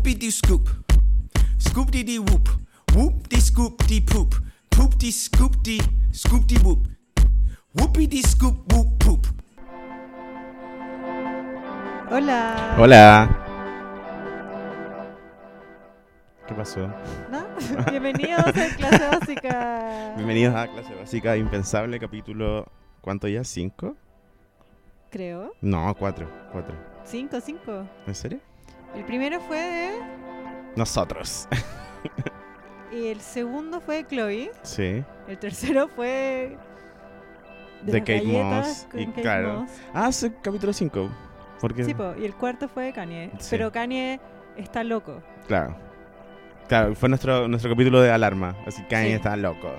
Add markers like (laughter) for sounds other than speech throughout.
Whoopie dee scoop. Scoop dee dee whoop. Whoop dee scoop dee poop. Poop dee scoop dee scoop dee whoop. Whoopie dee scoop whoop poop. Hola. Hola. ¿Qué pasó? ¿No? (laughs) Bienvenidos a clase básica. Bienvenidos a clase básica impensable, capítulo. ¿Cuánto ya? ¿Cinco? Creo. No, cuatro. Cuatro. Cinco, cinco. ¿En serio? El primero fue de. Nosotros. (laughs) Y el segundo fue de Chloe. sí. El tercero fue. De las Kate Moss, y Kate claro. Moss. Ah, es el capítulo cinco. Porque. Sí, po, y el cuarto fue de Kanye. Sí. Pero Kanye está loco. Claro. Claro, fue nuestro, nuestro capítulo de alarma. Así que Kanye Sí. está loco.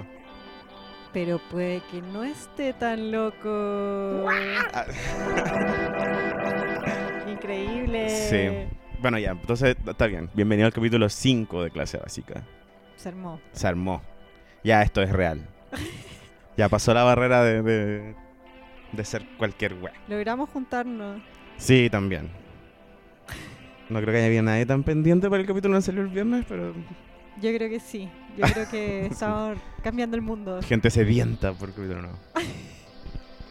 Pero puede que no esté tan loco. Ah, (laughs) Increíble. Sí. Bueno, ya, entonces está bien. Bienvenido al capítulo 5 de clase básica. Se armó. Se armó. Ya esto es real. (laughs) Ya pasó la barrera de, de, de ser cualquier wea. Logramos juntarnos. Sí, también. No creo que haya nadie tan pendiente para el capítulo que salió el viernes, pero Yo creo que sí. Yo creo que (laughs) estamos cambiando el mundo. gente sedienta por el capítulo nuevo. (laughs)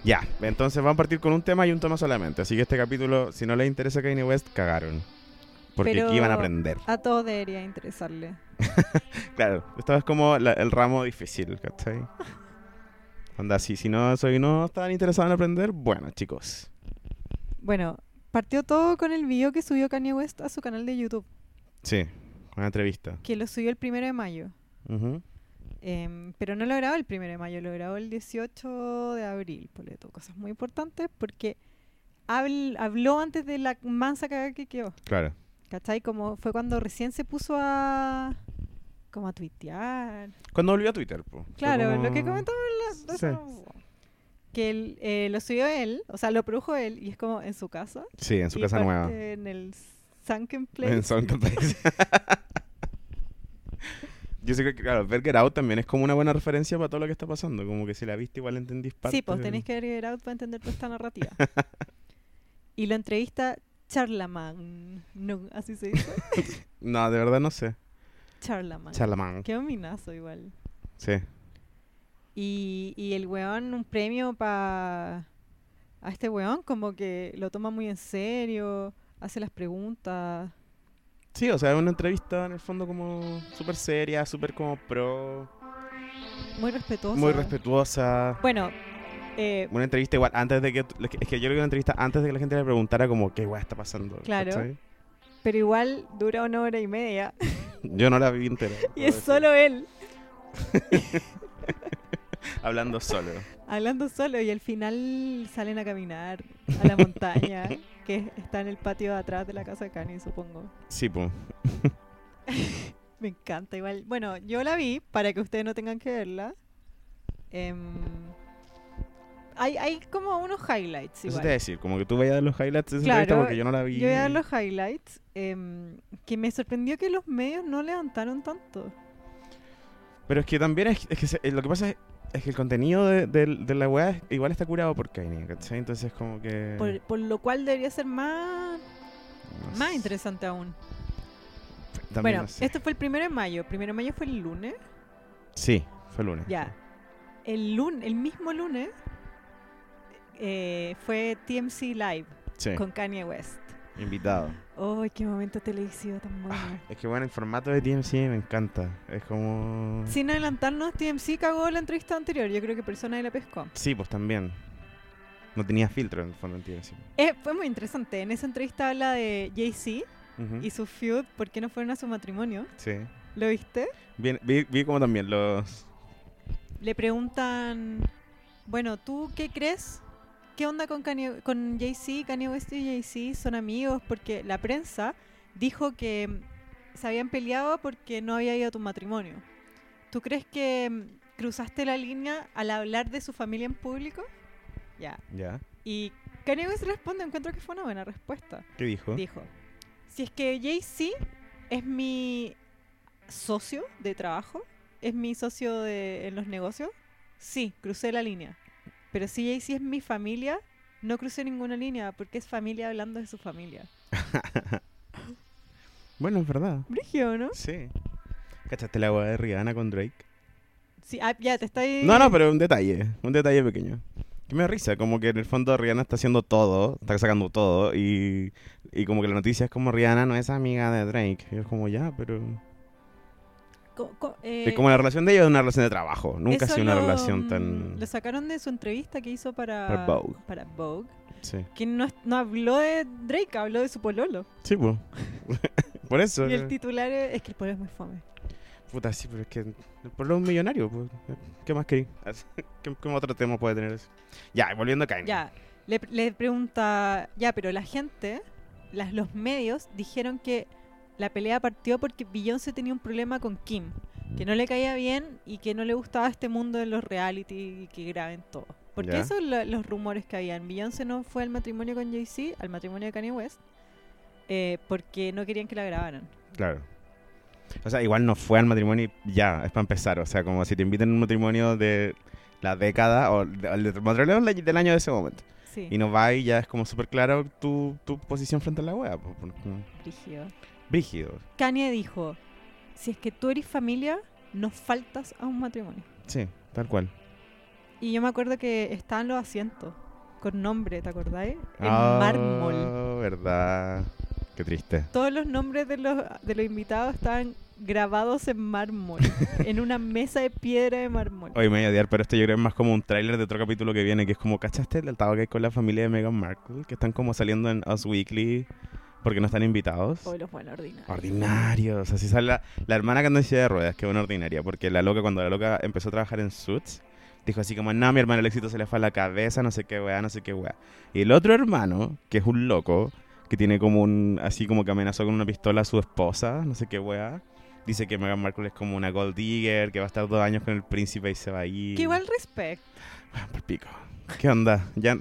Ya, entonces vamos a partir con un tema y un tema solamente. Así que este capítulo, si no les interesa Kanye West, cagaron. Porque Pero- aquí iban a aprender. A todos debería interesarle. (laughs) Claro, esta es como la- el ramo difícil, ¿cachai? Onda, si, si no soy no estaban interesados en aprender, bueno, chicos. Bueno, partió todo con el video que subió Kanye West a su canal de YouTube, Sí, una entrevista. que lo subió el primero de mayo. Em, pero no lo grabó el primero de mayo, lo grabó el 18 de abril, por todo. Cosas muy importantes porque habl- habló antes de la mansa cagada que quedó. Claro. ¿Cachai? Como fue cuando recién se puso a. como a tuitear. Cuando volvió a Twitter. Fue Claro, como- lo que comentamos en la- Sí. Que él, eh, lo subió él, o sea, lo produjo él y es como en su casa. Sí, en su y casa nueva. En el Sunken (laughs) Place. En Sunken Place. (laughs) Yo sé que, claro, ver Get Out también es como una buena referencia para todo lo que está pasando. Como que si la viste, igual entendís parte. Sí, pues tenéis que ver Get Out para entender toda esta narrativa. (laughs) y lo entrevista Charlamagne. No, así se dice. (laughs) No, de verdad no sé. Charlamagne. Charlamagne. Qué dominazo igual. Sí. Y, y el weón, un premio para a este weón, como que lo toma muy en serio, hace las preguntas. Sí, o sea, es una entrevista en el fondo como súper seria, súper como pro, Muy respetuoso. muy respetuosa. Bueno, eh, Una entrevista igual, antes de que... Es que yo creo que una entrevista antes de que la gente le preguntara como qué weá está pasando. Claro. ¿cachai? pero igual dura una hora y media. (laughs) Yo no la vi entera. (laughs) y es solo él, (laughs) Hablando solo. hablando solo. Y al final salen a caminar a la montaña, que está en el patio de atrás de la casa de Kanye, supongo. Sí, pues. Me encanta igual. Bueno, yo la vi para que ustedes no tengan que verla. Em, hay, hay como unos highlights Eso igual. te iba a decir, como que tú vayas a dar los highlights de esa Claro, porque yo no la vi. Yo voy a dar los highlights. em, que me sorprendió que los medios no levantaron tanto. Pero es que también es, es que se- eh, lo que pasa es, es que el contenido de, de- de la es- igual está curado por Kanye, ¿cachai? Entonces como que... Por, por lo cual debería ser más, no más sé, interesante aún. también bueno, no sé. esto fue el primero de mayo. Primero de mayo fue el lunes. Sí, fue el lunes. Ya. El, lun el mismo lunes eh, fue TMC Live Sí, con Kanye West. invitado. ¡Ay, qué momento televisivo tan bueno! Ah, es que bueno, el formato de TMC me encanta. Es como... Sin adelantarnos, TMC cagó la entrevista anterior. Yo creo que persona de la pescó. Sí, pues también. No tenía filtro en el fondo en TMC. Eh, fue muy interesante. En esa entrevista habla de Jay-Z y su feud, ¿por qué no fueron a su matrimonio? Sí. ¿Lo viste? Bien, vi, vi como también los... Le preguntan, bueno, ¿tú qué crees? ¿Qué onda con, Kanye- con Jay-Z? Kanye West y Jay-Z son amigos porque la prensa dijo que mm, se habían peleado porque no había ido a tu matrimonio. ¿Tú crees que mm, cruzaste la línea al hablar de su familia en público? Ya. ¿Ya? Y Kanye West responde, encuentro que fue una buena respuesta. ¿Qué dijo? Dijo, si es que Jay-Z es mi socio de trabajo, es mi socio de, en los negocios, sí, crucé la línea. Pero si Jay-Z es mi familia, no crucé ninguna línea porque es familia hablando de su familia. (laughs) Bueno, es verdad. Brigio, ¿no? Sí. ¿Cachaste la agua de Rihanna con Drake? Sí, ah, ya te estoy... No, no, pero un detalle, un detalle pequeño. Que me da risa, como que en el fondo Rihanna está haciendo todo, está sacando todo, y, y como que la noticia es como Rihanna no es amiga de Drake. Y es como ya, pero... Co- eh, Es como la relación de ellos es una relación de trabajo, nunca ha sido una lo, relación mm, tan... Lo sacaron de su entrevista que hizo para... Para Vogue. para Vogue, Sí, Que no, es- no habló de Drake, habló de su pololo. sí pues. (laughs) Por eso. Y el titular es, es que el pololo es muy fome. Puta, sí, pero es que el pueblo es un millonario, pues. ¿Qué más querí? (laughs) ¿Qué, qué otro tema puede tener eso? Ya, volviendo a Kanye. Ya, le, le pregunta, ya, pero la gente, las, los medios dijeron que la pelea partió porque Beyoncé tenía un problema con Kim, que no le caía bien y que no le gustaba este mundo de los reality y que graben todo. Porque esos son lo- los rumores que habían. Beyoncé no fue al matrimonio con Jay-Z, al matrimonio de Kanye West, eh, porque no querían que la grabaran. Claro. O sea, igual no fue al matrimonio y ya, es para empezar. O sea, como si te inviten a un matrimonio de la década o de- matrimonio del año de ese momento. Sí, Y no va y ya es como súper claro tu, tu posición frente a la wea. porque- brígido. Kanye dijo, si es que tú eres familia, no faltas a un matrimonio. Sí, tal cual. Y yo me acuerdo que estaban los asientos con nombre, ¿te acordáis? En Ah, mármol. verdad. Qué triste. Todos los nombres de los, de los invitados estaban grabados en mármol, (laughs) en una mesa de piedra de mármol. Hoy me voy a odiar, pero esto yo creo es más como un tráiler de otro capítulo que viene, que es como, ¿cachaste el altado que hay con la familia de Meghan Markle? Que están como saliendo en Us Weekly porque no están invitados. Hoy los buenos ordinarios. Ordinarios. Así sale la, la hermana que anda en silla de ruedas, que es una ordinaria. Porque la loca, cuando la loca empezó a trabajar en Suits, dijo así como, no, mi hermano el éxito se le fue a la cabeza, no sé qué weá, no sé qué weá. Y el otro hermano, que es un loco, que tiene como un, así como que amenazó con una pistola a su esposa, no sé qué weá. Dice que Meghan Markle es como una gold digger, que va a estar dos años con el príncipe y se va a ir. Que igual respect. Bueno, por pico. ¿Qué onda? Ya...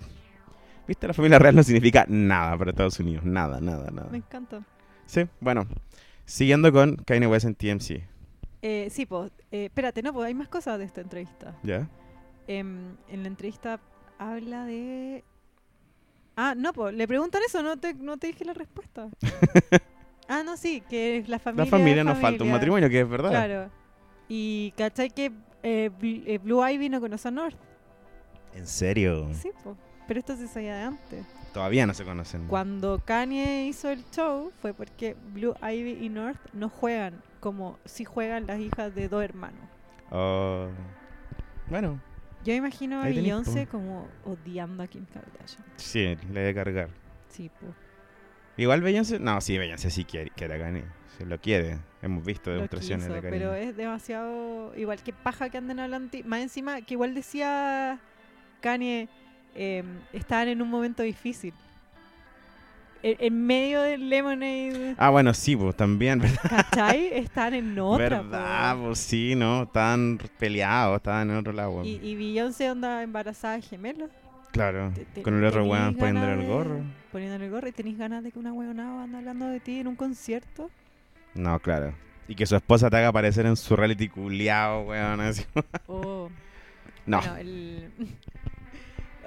¿Viste? La familia real no significa nada para Estados Unidos. Nada, nada, nada. Me encanta. Sí, bueno. Siguiendo con Kanye West en TMC. Eh, sí, pues, espérate, no, pues hay más cosas de esta entrevista. ¿Ya? Em, en la entrevista habla de... Ah, no, pues, le preguntan eso, no te, no te dije la respuesta. (laughs) ah, no, sí, que es la familia. La familia nos falta un matrimonio, que es verdad. Claro. Y cachai que eh, eh, Blue Ivy no conoce a North. ¿En serio? Sí, pues. Pero esto se sabía de antes. Todavía no se conocen. Cuando Kanye hizo el show fue porque Blue Ivy y North no juegan como si juegan las hijas de dos hermanos. Oh. Bueno, Yo imagino a Beyoncé como odiando a Kim Kardashian. sí, le debe cargar. Sí, pues. Igual Beyoncé... No, sí, Beyoncé sí quiere, quiere a Kanye. Se lo quiere. Hemos visto demostraciones quiso, de cariño. pero es demasiado igual que paja que anden hablando más encima que igual decía Kanye eh, estaban en un momento difícil en, en medio del Lemonade Ah, bueno, sí, pues también, (laughs) ¿verdad? ¿cachai? están en otra ¿Verdad? po. Pues sí, ¿no? Estaban peleados, estaban en otro lado. y, y Beyoncé onda embarazada de gemelos Claro, Te- te- con el otro weón poniéndole el gorro. poniéndole el gorro y tenéis ganas de que una weonada anda hablando de ti en un concierto No, claro. Y que su esposa te haga aparecer en su reality culiao, weón. así. o (laughs) No. Bueno, el- (laughs)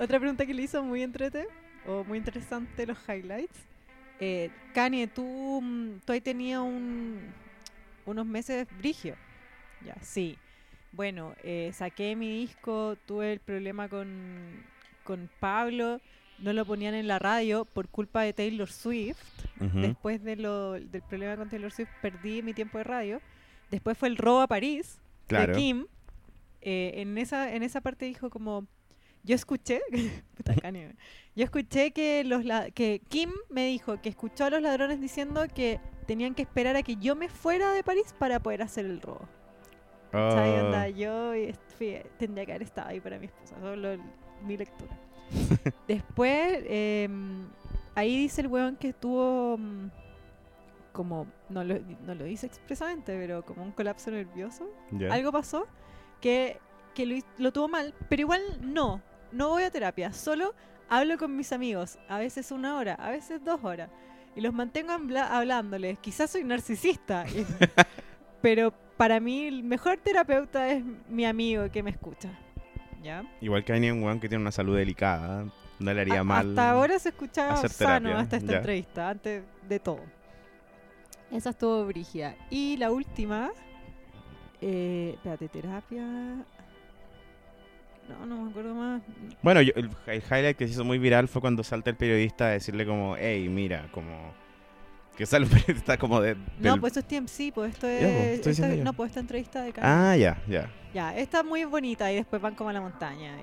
Otra pregunta que le hizo muy entrete o muy interesante los highlights. Eh, Kanye, tú, mm, tú ahí tenías un, unos meses brigio. Ya, sí. Bueno, eh, saqué mi disco, tuve el problema con, con Pablo, no lo ponían en la radio por culpa de Taylor Swift. Ujú. Después de lo, del problema con Taylor Swift perdí mi tiempo de radio. Después fue el robo a París Claro. de Kim. Eh, en, esa, en esa parte dijo como, yo escuché, (laughs) puta Kanye, yo escuché que, los que Kim me dijo que escuchó a los ladrones diciendo que tenían que esperar a que yo me fuera de París para poder hacer el robo. Onda, yo fui- tendría que haber estado ahí para mi esposa, solo mi lectura. (laughs) Después, em, ahí dice el weón que estuvo mm, como, no lo, no lo dice expresamente, pero como un colapso nervioso. Algo pasó que, que lo, lo tuvo mal, pero igual no, no voy a terapia, solo hablo con mis amigos, a veces una hora, a veces dos horas, y los mantengo hablándoles. Quizás soy narcisista, y- (laughs) pero para mí el mejor terapeuta es mi amigo que me escucha. ¿Ya? Igual que hay un weón que tiene una salud delicada. No le haría A- mal. Hasta ahora se escuchaba sano terapia, hasta esta ya. entrevista, antes de todo. Esa estuvo brígida. Y la última. Eh, espérate, terapia. No, no me acuerdo más. Bueno, yo- el, hi- highlight que se hizo muy viral fue cuando salta el periodista a decirle como, hey, mira, como... Que sale un (laughs) periodista como de... No, pues esto es TMC, pues esto es. pues, esta- yo. no, pues esta entrevista de Kanye. Ah, ya, ya. Ya, esta es muy bonita y después van como a la montaña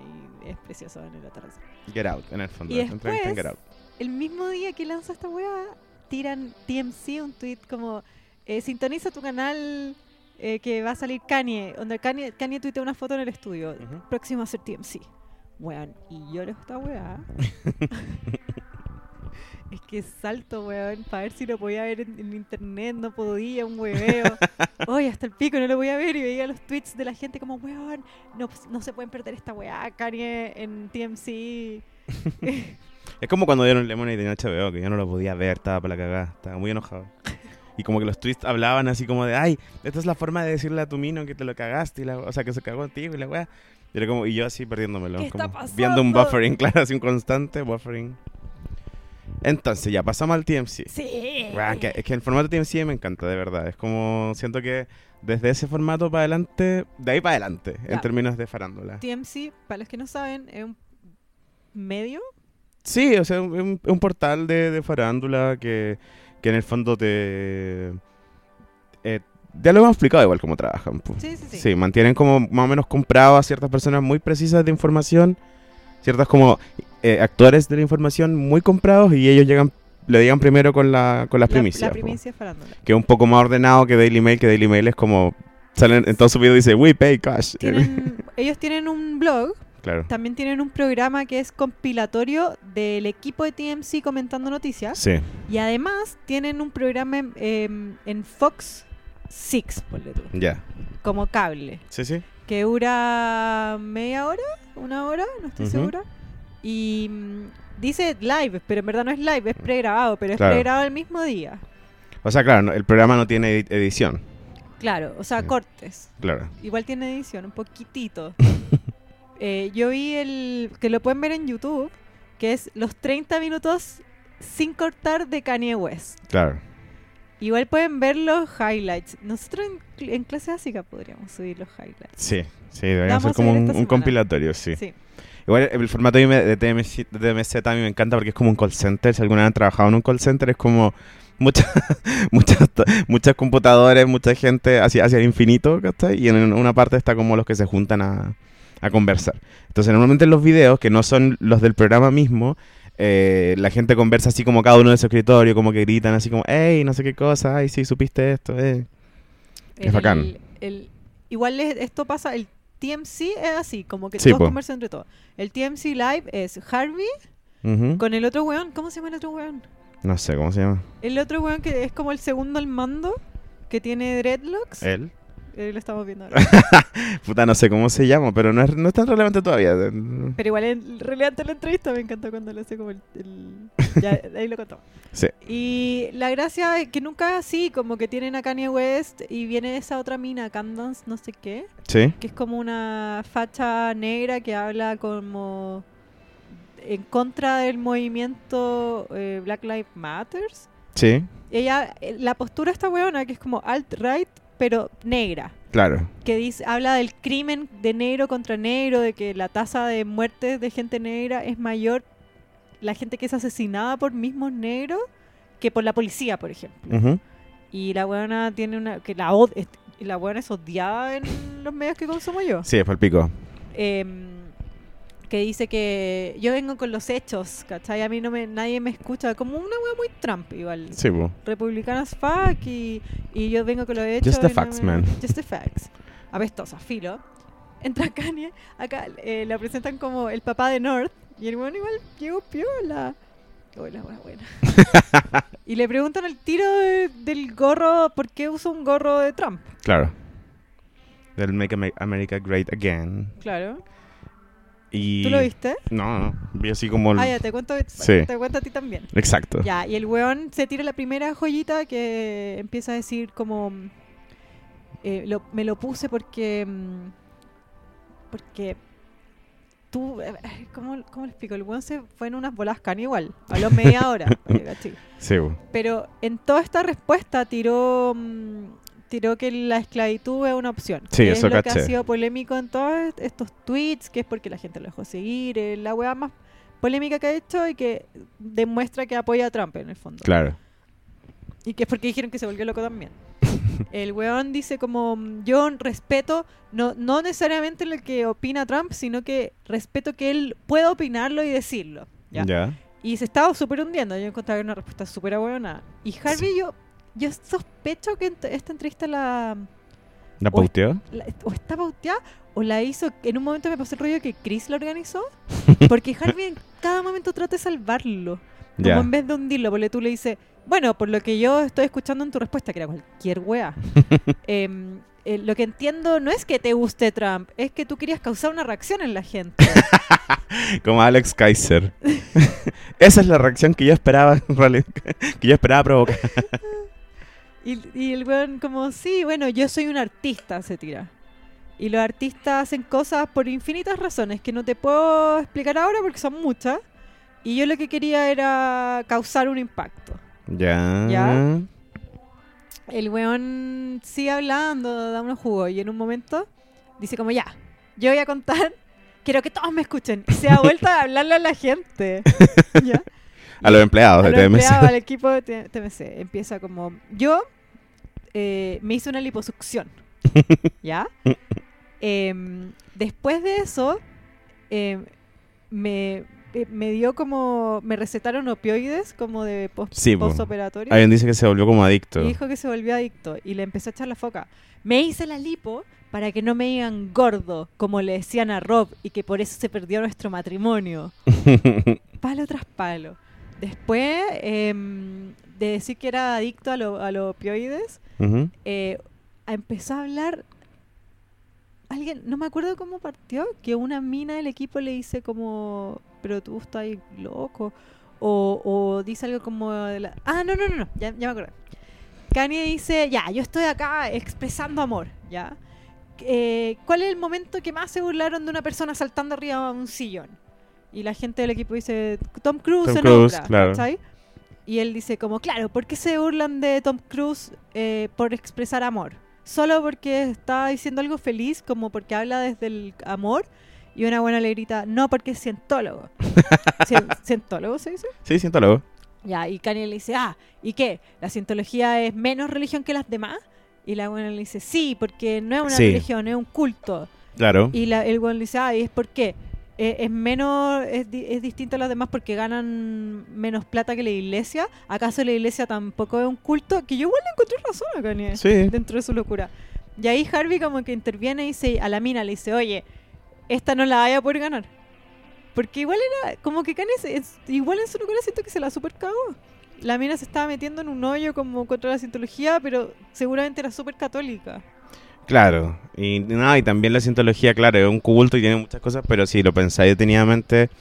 y es precioso en el atardecer. Get Out, en el fondo. Y entrevista en después- Get Out. El mismo día que lanza esta weá, tiran TMC un tweet como eh, sintoniza tu canal eh, que va a salir Kanye, donde Kanye, Kanye tuitea una foto en el estudio. Ujú. Próximo a ser TMC. Weón, y yo leo esta weá. (laughs) es que salto, weón, para ver si lo podía ver en, en internet, no podía, un hueveo. (laughs) Oye, hasta el pico no lo voy a ver y veía los tweets de la gente como, weón, no, pues, no se pueden perder esta weá, Kanye en TMC. (laughs) Es como cuando dieron Lemonade en HBO, que yo no lo podía ver, estaba para la cagada, estaba muy enojado. Y como que los tweets hablaban así como de, ay, esta es la forma de decirle a tu mino que te lo cagaste, y la, o sea, que se cagó ti y la weá. Y, era como, y yo así perdiéndomelo, ¿Qué está como viendo un pasando? buffering, (laughs) claro, así un constante buffering. Entonces, ya pasamos al TMC. Sí. Weón, que- es que el formato TMC me encanta, de verdad. Es como, siento que desde ese formato para adelante, de ahí para adelante, en términos de farándula. TMC, para los que no saben, es un medio. Sí, o sea, un, un portal de, de farándula que, que en el fondo te... eh, ya lo hemos explicado igual cómo trabajan. pu. Sí, sí, sí. Sí, mantienen como más o menos comprado a ciertas personas muy precisas de información, ciertas como eh, actores de la información muy comprados y ellos llegan, le digan primero con, la, con las La- primicias. La primicia. Que es un poco más ordenado que Daily Mail, que Daily Mail es como... Salen en todo su video dice, we pay cash. Tienen, ellos tienen un blog, claro. también tienen un programa que es compilatorio del equipo de TMC comentando noticias. Sí, Y además tienen un programa en, em, en Fox 6, ponle tú, ya. como cable, Sí, sí. que dura media hora, una hora, no estoy segura. Y mm, dice live, pero en verdad no es live, es pregrabado, pero es pregrabado el mismo día. O sea, claro, no- el programa no tiene edi- edición. Claro, o sea, cortes. Claro. Igual tiene edición, un poquitito. (laughs) Eh, yo vi el que lo pueden ver en YouTube, que es los 30 minutos sin cortar de Kanye West. Claro. Igual pueden ver los highlights. Nosotros en, cl- en clase básica podríamos subir los highlights. Sí, sí, debería Vamos ser a como un, compilatorio, sí. Sí. Igual el formato de de TMZ, de TMZ a mí me encanta porque es como un call center. Si alguna vez han trabajado en un call center, es como (laughs) muchas muchas muchas computadores, mucha gente hacia, hacia el infinito, ¿cachai? Y en una parte está como los que se juntan a, a conversar. Entonces, normalmente en los videos, que no son los del programa mismo, eh, la gente conversa así como cada uno de su escritorio, como que gritan así como, hey, no sé qué cosa, ay, sí, supiste esto, eh. Es El- bacán. el- igual es- esto pasa, el TMC es así, como que Sí, todos po. conversan entre todos. El TMC Live es Harvey con el otro weón. ¿Cómo se llama el otro weón? No sé, ¿cómo se llama? El otro weón que es como el segundo al mando, que tiene dreadlocks. Él. Eh, lo estamos viendo ahora. (laughs) Puta, no sé cómo se llama, pero no es, no es tan relevante todavía. Pero igual es relevante la entrevista, me encantó cuando lo hace como el... el- Ya, (laughs) ahí lo contó. Sí. Y la gracia es que nunca así, como que tienen a Kanye West y viene esa otra mina, Candance, no sé qué, Sí, que es como una facha negra que habla como en contra del movimiento eh, Black Lives Matters. sí, Ella, eh, la postura esta weona, que es como alt-right, pero negra claro. que dice, habla del crimen de negro contra negro, de que la tasa de muertes de gente negra es mayor, la gente que es asesinada por mismos negros, que por la policía, por ejemplo. Y la buena tiene una, que la od- la buena es odiada en los medios que consumo yo. Sí, es palpico. Em, que dice que yo vengo con los hechos, ¿cachai? A mí no me, nadie me escucha, como una wea muy Trump igual Sí, po. republicanas fuck y, y yo vengo con lo hechos. Just the y no facts, me- man. Just the facts. Apestosa, filo. Entra Kanye, acá eh, la presentan como el papá de North y el bueno igual llegó piola. Hola, buena, buena. (laughs) y le preguntan al tiro de- del gorro, ¿por qué usa un gorro de Trump? Claro. Del Make America Great Again. Claro. Y... ¿Tú lo viste? No, no. Vi así como... el- Ah, ya, te cuento, Sí. te cuento a ti también. Exacto. Ya, y el weón se tira la primera joyita que empieza a decir como... eh, lo- me lo puse porque... mm, Porque tú, eh, ¿cómo, ¿cómo le explico? El weón se fue en unas bolas can igual, habló media hora. (laughs) Pero en toda esta respuesta tiró mm, tiró que la esclavitud es una opción. Sí, que eso es lo que caché. ha sido polémico en todos estos tweets, que es porque la gente lo dejó seguir, eh, la weá más polémica que ha hecho y que demuestra que apoya a Trump en el fondo. Claro. Y que es porque dijeron que se volvió loco también. (laughs) El weón dice como, mm, yo respeto, no, no necesariamente lo que opina Trump, sino que respeto que él pueda opinarlo y decirlo. ¿ya? Y se estaba súper hundiendo. Yo encontraba una respuesta súper buena. Y Harvey, yo, yo sospecho que esta entrevista la, ¿La pauteó? la- o está pauteada o la hizo. En un momento me pasó el rollo que Chris la organizó. (laughs) Porque Harvey en cada momento trata de salvarlo. Como Ya. en vez de hundirlo, porque tú le dices, bueno, por lo que yo estoy escuchando en tu respuesta, que era cualquier wea. (laughs) em, eh, lo que entiendo no es que te guste Trump, es que tú querías causar una reacción en la gente. (laughs) Como Alex Kaiser. Esa es la reacción que yo esperaba, que yo esperaba provocar. Y, y el weón como, sí, bueno, yo soy un artista, se tira. Y los artistas hacen cosas por infinitas razones que no te puedo explicar ahora porque son muchas. Y yo lo que quería era causar un impacto. Ya. Ya. El weón sigue hablando, da unos jugos y en un momento dice como, ya, yo voy a contar, quiero que todos me escuchen. Y se da vuelta a hablarle a la gente. (laughs) ¿Ya? A los empleados a de los TMC. empleados, al equipo de TMC. Empieza como, yo eh, me hice una liposucción, (laughs) ¿ya? Em, después de eso, em, me, eh, me dio como, me recetaron opioides como de post, Sí, po. postoperatorio. Alguien dice que se volvió como adicto. Y dijo que se volvió adicto y le empezó a echar la foca. Me hice la lipo para que no me digan gordo, como le decían a Rob, y que por eso se perdió nuestro matrimonio. (laughs) Palo tras palo. Después em, de decir que era adicto a, lo- a los opioides, eh, empezó a hablar. Alguien, no me acuerdo cómo partió, que una mina del equipo le dice como, pero tú estás ahí loco. O, o dice algo como, de la- ah, no, no, no, no, ya, ya me acuerdo. Kanye dice, ya, yo estoy acá expresando amor, ¿ya? Eh, ¿Cuál es el momento que más se burlaron de una persona saltando arriba de un sillón? Y la gente del equipo dice, Tom Cruise Tom se Cruise, nombra, claro. Y él dice como, claro, ¿por qué se burlan de Tom Cruise eh, por expresar amor? Solo porque está diciendo algo feliz, como porque habla desde el amor. Y una buena le grita, no, porque es cientólogo. (laughs) Cien- ¿Cientólogo se dice? Sí, siento luego. Ya, y Kanye le dice, ah, ¿y qué? ¿La cientología es menos religión que las demás? Y la buena le dice, sí, porque no es una Sí. religión, es un culto. Claro. Y la, el buen le dice, ah, ¿y es por qué? Eh, es menos, es, di- es distinto a las demás porque ganan menos plata que la iglesia. ¿Acaso la iglesia tampoco es un culto? Que yo igual le encontré razón a Kanye Sí. dentro de su locura. Y ahí Harvey como que interviene y dice, a la mina le dice, oye, esta no la vaya a poder ganar. Porque igual era, como que Kanye, igual en su locura siento que se la super cagó. La mina se estaba metiendo en un hoyo como contra la cientología, pero seguramente era súper católica. Claro. Y nada, y también la cientología, claro, es un culto y tiene muchas cosas, pero si lo pensáis detenidamente,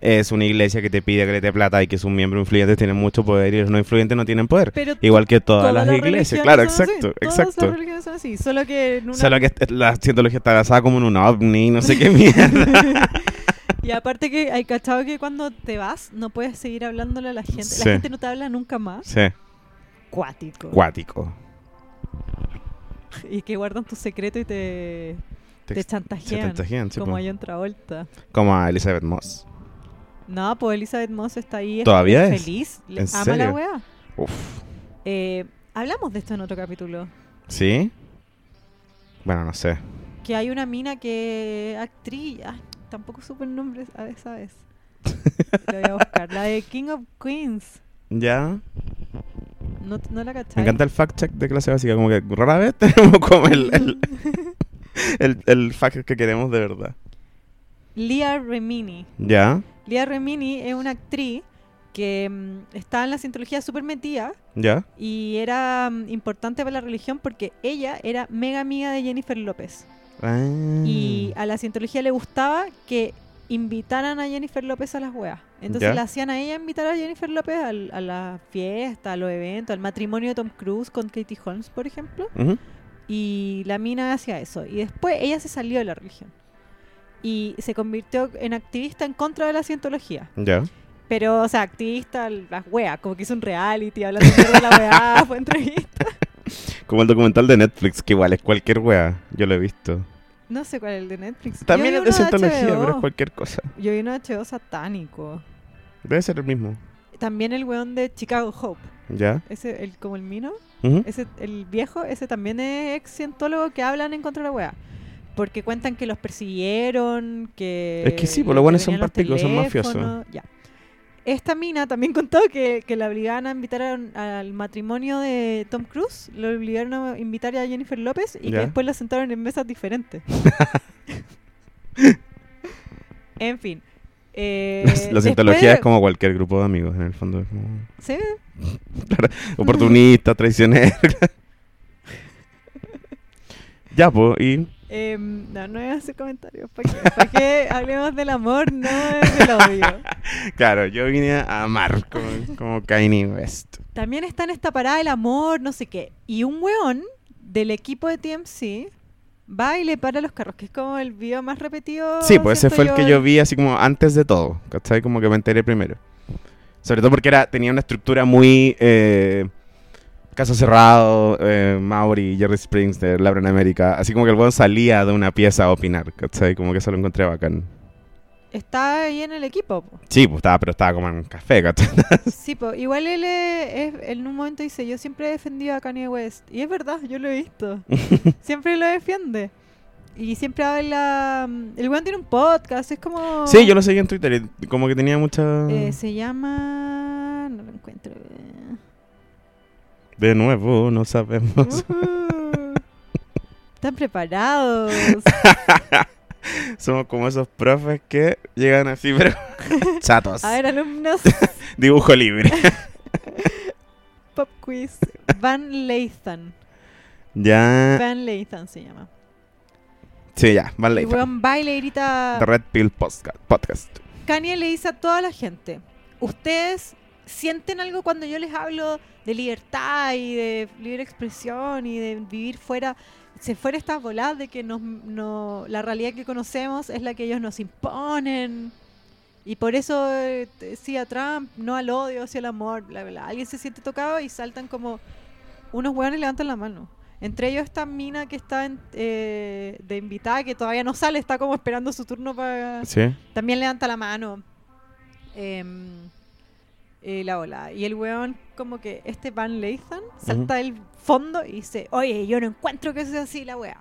es una iglesia que te pide que le dé plata y que sus miembros influyentes tienen mucho poder y los no influyentes no tienen poder. Pero Igual que todas, las iglesias. Claro, así, exacto, Todas exacto. las religiones son así, solo que en una... Solo que la cientología está basada como en un ovni, no sé qué (laughs) mierda. Y aparte que hay cachado que cuando te vas no puedes seguir hablándole a la gente. Sí. La gente no te habla nunca más. sí, Cuático. cuático. (laughs) Y que guardan tu secreto y te, Te, chantajean. se chantajean, sí, como po. a John Travolta. Como a Elizabeth Moss. No, pues Elizabeth Moss está ahí. ¿Todavía es? Feliz. ¿En ama la serio? wea. Uf. Eh, hablamos de esto en otro capítulo. ¿Sí? Bueno, no sé. Que hay una mina que actriz. ay, tampoco supe el nombre a esa vez. (laughs) Lo voy a buscar. La de King of Queens. Ya. No, no la cachai. Me encanta el fact check de clase básica. Como que rara vez (laughs) tenemos como el, el, (laughs) el, el fact que queremos de verdad. Leah Remini. Ya, Leah Remini es una actriz que mm, está en la cientología súper metida ya. y era mm, importante para la religión porque ella era mega amiga de Jennifer López. Ah. Y a la cientología le gustaba que invitaran a Jennifer López a las weas. Entonces Ya. la hacían a ella invitar a Jennifer López al- a la fiesta, a los eventos, al matrimonio de Tom Cruise con Katie Holmes, por ejemplo. Y la mina hacía eso. Y después ella se salió de la religión. y se convirtió en activista en contra de la cientología. Ya. Pero, o sea, activista, las weas, como que hizo un reality hablando de la weá, (laughs) fue entrevista. Como el documental de Netflix, que igual es cualquier wea. Yo lo he visto. No sé cuál es el de Netflix. También es de uno cientología, HBO. pero es cualquier cosa. Yo vi uno de HBO satánico. Debe ser el mismo. También el weón de Chicago Hope. ¿Ya? Ese, el, como el Mino. Ese, el viejo, ese también es ex cientólogo que hablan en contra de la wea. Porque cuentan que los persiguieron, que... Es que sí, le los buenos son particos, son mafiosos. Ya. Esta mina también (laughs) contó que, que la obligaban a invitar a al matrimonio de Tom Cruise, lo obligaron a invitar a Jennifer López y Ya. que después la sentaron en mesas diferentes. (laughs) en fin. eh, La- la cientología es como cualquier grupo de amigos, en el fondo. es como Sí, (laughs) oportunista, traicionero. ya, pues, y... Em, no, no voy a hacer comentarios. ¿Para qué? ¿Para qué (laughs) hablemos del amor, no del odio? (laughs) Claro, yo vine a amar como, como Kanye West. También está en esta parada el amor, no sé qué. Y un weón del equipo de TMC va y le para los carros, que es como el video más repetido. Sí, pues ese fue el que yo vi así como antes de todo, ¿cachai? Como que me enteré primero. Sobre todo porque era, tenía una estructura muy... Eh, caso cerrado, eh, Mauri, Jerry Springs de Laura en América. Así como que el weón salía de una pieza a opinar, ¿cachai? Como que eso lo encontré bacán. Está ahí en el equipo. po. Sí, pues estaba, pero estaba como en un café, ¿cachai? (laughs) Sí, po. igual él es- es- en un momento dice, yo siempre he defendido a Kanye West. Y es verdad, yo lo he visto. (laughs) siempre lo defiende. Y siempre habla... El weón tiene un podcast, es como... Sí, yo lo seguí en Twitter y como que tenía mucha... Eh, se llama... No lo encuentro. De nuevo, no sabemos. Están preparados. (laughs) Somos como esos profes que llegan así, pero (laughs) chatos. A ver, alumnos, (laughs) Dibujo libre. pop quiz. Van Lathan. ya. Van Lathan se llama. Sí, ya. Van Lathan. weón grita... The Red Pill Podcast. Kanye le dice a toda la gente, ustedes sienten algo cuando yo les hablo de libertad y de libre expresión y de vivir fuera, se fuera estas voladas de que nos, no, la realidad que conocemos es la que ellos nos imponen. Y por eso eh, sí a Trump, no al odio, sí al amor, bla, bla, bla. Alguien se siente tocado y saltan como unos hueones levantan la mano. Entre ellos esta mina que está en- eh, de invitada, que todavía no sale, está como esperando su turno para... Sí. También levanta la mano. em, eh, la ola. Y el weón, como que este Van Lathan, salta del fondo y dice: Oye, yo no encuentro que sea así la weá.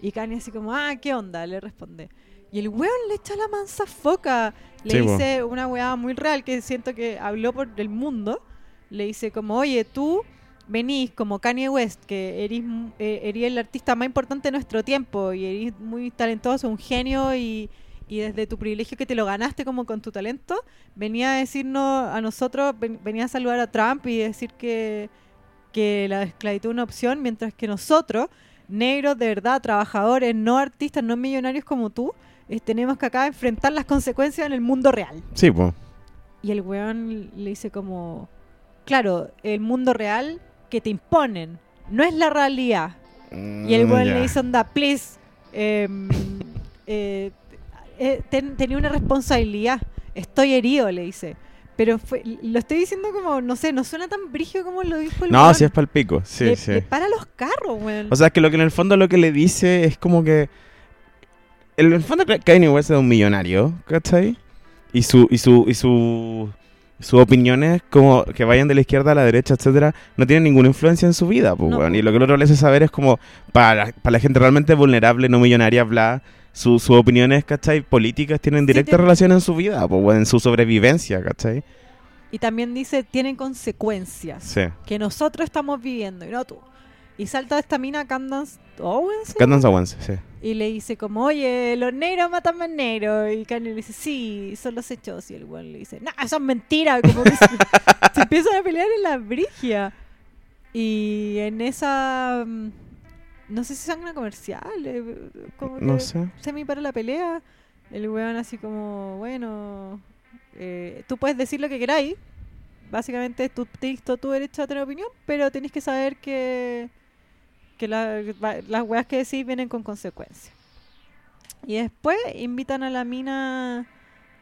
Y Kanye, así como: Ah, ¿qué onda? Le responde. Y el weón le echa la mansa foca. Le Sí, dice una weá muy real que siento que habló por el mundo. Le dice: como, Oye, tú venís como Kanye West, que eres, eh, eres el artista más importante de nuestro tiempo y eres muy talentoso, un genio y, y desde tu privilegio que te lo ganaste como con tu talento, venía a decirnos a nosotros, ven- venía a saludar a Trump y decir que, que la esclavitud es una opción, mientras que nosotros, negros de verdad, trabajadores, no artistas, no millonarios como tú, eh, tenemos que acá enfrentar las consecuencias en el mundo real. Sí, pues. Y el weón le dice como, claro, el mundo real que te imponen, no es la realidad. Y el weón le dice, onda, please, em, (laughs) eh, eh, ten- tenía una responsabilidad, estoy herido, le dice. Pero fue, lo estoy diciendo como, no sé, no suena tan brigio como lo dijo el No, weón. sí es palpico. Sí, le, sí. le para los carros, weón. O sea, es que lo que en el fondo lo que le dice es como que. En el fondo Kanye West es un millonario, ¿cachai? Y su, y su, y su, sus opiniones, como que vayan de la izquierda a la derecha, etcétera, no tienen ninguna influencia en su vida, pues, No. weón. Y lo que el otro le hace saber es como, para, para la gente realmente vulnerable, no millonaria, bla, su- sus opiniones, ¿cachai? Políticas tienen Sí, directa tiene- relación en su vida, weón, en su sobrevivencia, ¿cachai? Y también dice, tienen consecuencias Sí. que nosotros estamos viviendo y no tú. Y salta esta mina Candace Owens ¿se Candace Owens, sí. Y le dice como, oye, los negros matan más negros. Y Kanye le dice, sí, son los hechos. Y el weón le dice, no, eso es mentira. Como que se, (laughs) se empiezan a pelear en la brigia. Y en esa... mm, No sé si es una comercial. eh, Como No sé. semi para la pelea. El weón así como, bueno, eh, tú puedes decir lo que queráis. Básicamente tú tienes todo tu derecho a tener opinión, pero tenés que saber que, que la- las weas que decís vienen con consecuencias. Y después invitan a la mina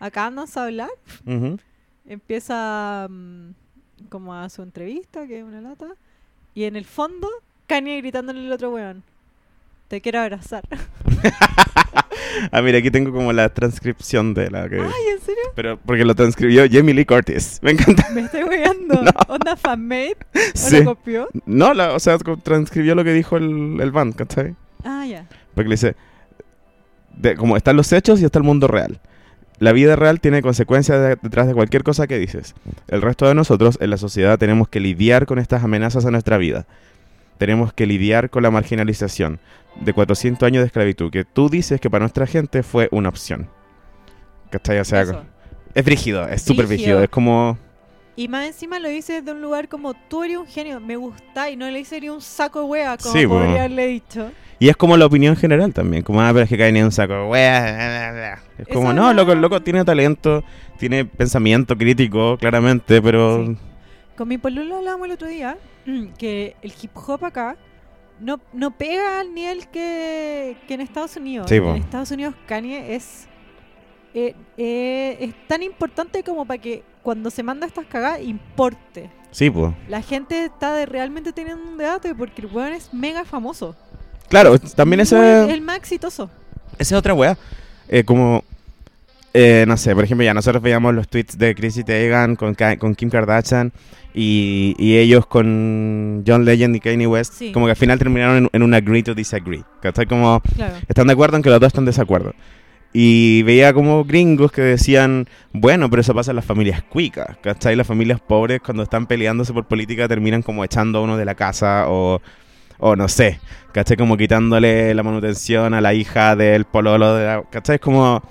a Candace a hablar. Ujú. Empieza mm, como a su entrevista, que es una lata. Y en el fondo, Kanye gritándole al otro weón. Te quiero abrazar. (laughs) Ah, mira, aquí tengo como la transcripción de la que... Ay, ¿en serio? Pero porque lo transcribió Jamie Lee Curtis. Me encanta. Me estoy weando. (laughs) No. ¿Onda fanmade? ¿O Sí. lo copió? No, la, o sea, transcribió lo que dijo el, el band, ¿cachai? Ah, ya. Porque le dice, de, como están los hechos y está el mundo real. La vida real tiene consecuencias de- detrás de cualquier cosa que dices. El resto de nosotros en la sociedad tenemos que lidiar con estas amenazas a nuestra vida. Tenemos que lidiar con la marginalización de 400 años de esclavitud, que tú dices que para nuestra gente fue una opción. ¿Cachai? O sea, Eso. es frígido, es súper Brígido. frígido. Es como... Y más encima lo dice desde un lugar como tú eres un genio, me gusta y no le dice ni un saco de wea, como Sí, po. podría haberle dicho. Y es como la opinión general también, como, ah, pero es que cae ni un saco, de wea, Es como, Esa no, loco, el loco tiene talento, tiene pensamiento crítico, claramente, pero... Sí. Con mi polulo hablábamos el otro día (clears throat) que el hip hop acá no, no pega al nivel que, que en Estados Unidos. Sí, en Estados Unidos Kanye es, eh, eh, es tan importante como para que cuando se manda estas cagadas importe. Sí, pues. La gente está de- realmente teniendo un debate porque el weón es mega famoso. Claro, también ese, el más exitoso. esa es otra wea. Eh, como, eh, no sé, por ejemplo, ya nosotros veíamos los tweets de Chrissy Teigen con, con Kim Kardashian y, y ellos con John Legend y Kanye West, Sí. como que al final terminaron en, en un agree to disagree. ¿Cachai? Como Claro. están de acuerdo en que los dos están en desacuerdo. Y veía como gringos que decían, bueno, pero eso pasa en las familias cuicas, ¿cachai? Las familias pobres cuando están peleándose por política terminan como echando a uno de la casa o, o no sé, ¿cachai? Como quitándole la manutención a la hija del pololo, de la, ¿cachai? Es como,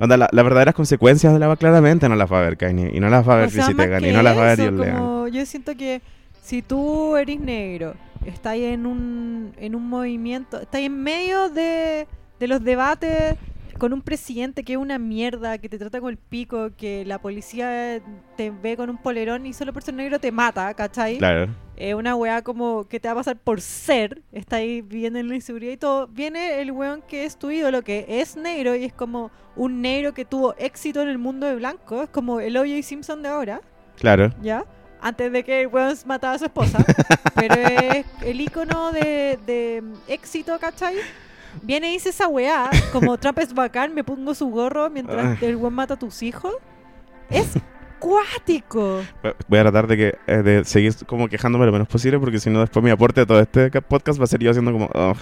onda, la- las verdaderas consecuencias de la claramente no las va a ver Kanye, y no las va a ver O sea, y no las va a ver John Yo siento que si tú eres negro, estás en un, en un movimiento, estás en medio de, de los debates con un presidente que es una mierda, que te trata con el pico, que la policía te ve con un polerón y solo por ser negro te mata, ¿cachai? Claro, Es una weá como que te va a pasar por ser, está ahí viviendo en la inseguridad y todo. Viene el weón que es tu ídolo, que es negro y es como un negro que tuvo éxito en el mundo de blanco, es como el O.J. Simpson de ahora, claro. ¿ya? Antes de que el weón mataba a su esposa. (laughs) Pero es el icono de, de éxito, ¿cachai? Viene y dice esa weá, como Trump es bacán, me pongo su gorro mientras Ay. el weón mata a tus hijos. Es Voy a tratar de, que, eh, de seguir como quejándome lo menos posible porque si no después mi aporte a todo este ca- podcast va a ser yo haciendo como... (laughs)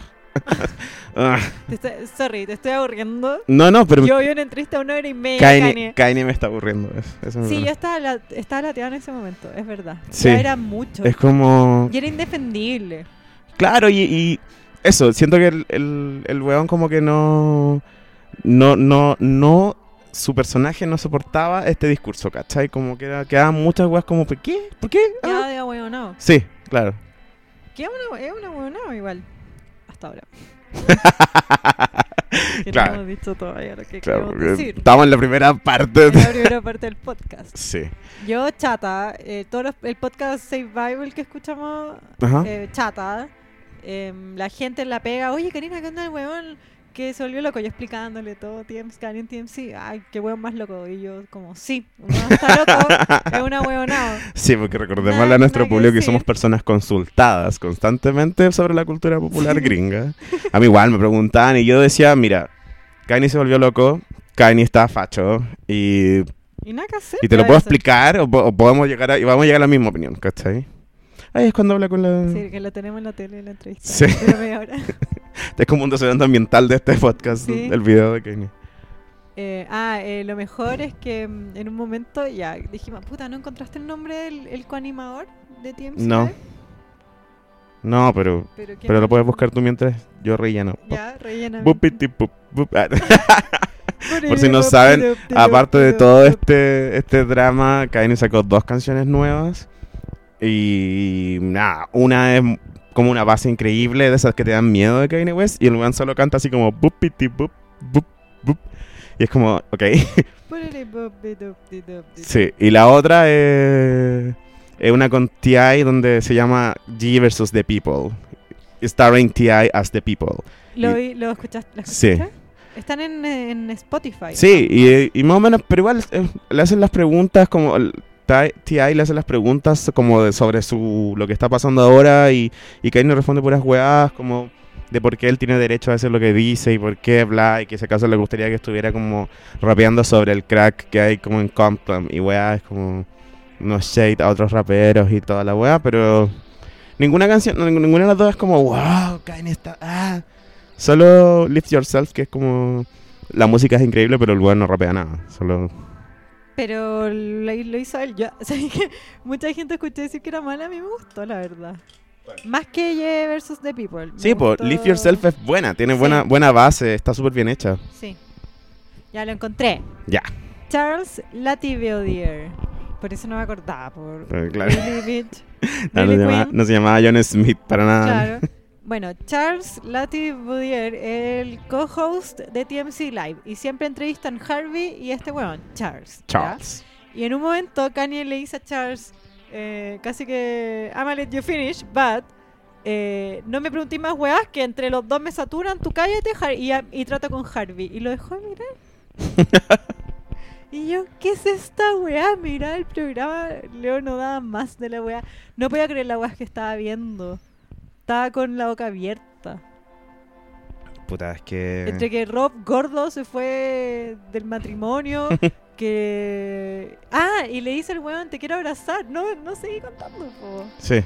Sorry, te estoy aburriendo. No, no, pero Yo vi una entrevista una hora y media. Kanye. Kanye me está aburriendo. eso Sí, yo estaba, la, estaba lateada en ese momento, es verdad. Sí. Ya era mucho. Es como... Y era indefendible. Claro, y, y eso, siento que el, el, el weón como que no... No, no, no... Su personaje no soportaba este discurso, ¿cachai? Como que era- quedaban muchas weas como, ¿por qué? ¿Por qué? Ya Ah. de hueonado. Sí, claro. Que es una, es una hueonado igual. Hasta ahora. (laughs) Que Claro. no hemos dicho todavía lo que Claro, porque decir. estamos en la primera parte. En la primera parte del podcast. Sí. Yo, chata, eh, todo los- el podcast Save Bible que escuchamos, eh, chata, em, la gente en la pega, oye Karina, ¿qué onda el weón? Que se volvió loco, yo explicándole todo, TMC, Kanye en TMC, ay, qué weón más loco. Y yo, como, sí, uno está loco, (laughs) es una weonado. Sí, porque recordémosle Nada- a nuestro nada que público que decir. somos personas consultadas constantemente sobre la cultura popular gringa. (laughs) A mí igual me preguntaban y yo decía, mira, Kanye se volvió loco, Kanye está facho y, Y nada que hacer. y te lo a puedo explicar o, o podemos llegar a, y vamos a llegar a la misma opinión, ¿cachai? Ahí es cuando habla con la... Sí, que lo tenemos en la tele en la entrevista. Sí. Pero media hora. (laughs) Es como un docente ambiental de este podcast, Sí. el video de Kanye. Eh, ah, eh, lo mejor es que mm, en un momento ya dijimos, puta, ¿no encontraste el nombre del el coanimador de TMC? No. No, pero, Pero, ¿quién pero lo puedes buscar tú mientras yo relleno. Ya, bup. Ah. (laughs) Por si no saben, Aparte de todo este, este drama, Kanye sacó dos canciones nuevas. Y nada, una es como una base increíble de esas que te dan miedo de Kanye West. Y el weón solo canta así como bupiti, bup, bup, bup. Y es como, ok. sí, y la otra es, es una con T.I. donde se llama G versus The People. Starring T.I. as The People. ¿Lo, Y- lo escuchaste? ¿lo Sí. Están en, en Spotify. Sí, y, y más o menos, pero igual eh, le hacen las preguntas como... Ti- le hace las preguntas como de sobre su lo que está pasando ahora y, y Kanye responde puras weás como de por qué él tiene derecho a hacer lo que dice y por qué bla y que si acaso le gustaría que estuviera como rapeando sobre el crack que hay como en Compton y weá como no shade a otros raperos y toda la weá pero ninguna canción ninguna de las dos es como wow Kanye está ah solo Lift Yourself que es como la música es increíble pero el weón no rapea nada solo Pero lo, lo hizo él. Yo, (laughs) ¿sabes qué? Mucha gente escuché decir que era mala. A mí me gustó, la verdad. Más que Ye versus The People. me Sí, pues gustó- Live Yourself es buena, tiene Sí. buena buena base, está súper bien hecha. Sí. Ya lo encontré. Ya. Charles Lativiodier. Por eso no me acordaba. Por Eh, claro. Really (laughs) Bitch. No, se llamaba, no se llamaba John Smith para nada. Claro. Bueno, Charles Lativiodier, el co-host de TMC Live. Y siempre entrevistan Harvey y este weón, Charles. ¿ya? Charles. Y en un momento Kanye le dice a Charles, eh, casi que, I'm gonna let you finish, but eh, no me preguntéis más weas que entre los dos me saturan, tú cállate Har- y, y trato con Harvey. Y lo dejó de mirar. (laughs) y yo, ¿qué es esta wea? Mira el programa, Leo no daba más de la wea. No podía creer la wea que estaba viendo. Estaba con la boca abierta. Puta, es que. Entre que Rob Gordo se fue del matrimonio, (laughs) que... Ah, y le dice al weón, te quiero abrazar. No, no seguí contando, po. Sí.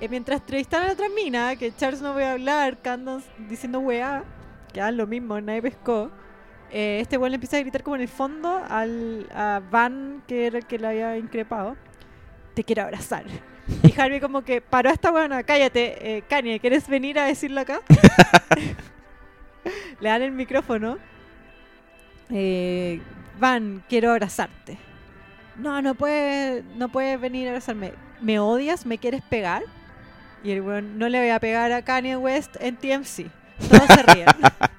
Eh, mientras entrevistaban a la otra mina, que Charles no voy a hablar, que andan diciendo weá, que hagan lo mismo, nadie pescó. eh, este weón le empieza a gritar como en el fondo al, a Van, que era el que le había increpado. Te quiero abrazar. Y Harvey como que paró a esta weona, cállate, eh, Kanye, ¿quieres venir a decirlo acá? (laughs) Le dan el micrófono. Eh, Van, quiero abrazarte. No, no puedes, no puedes venir a abrazarme. ¿Me odias? ¿Me quieres pegar? Y el weón, no le voy a pegar a Kanye West en TMC. Todos se ríen. (laughs)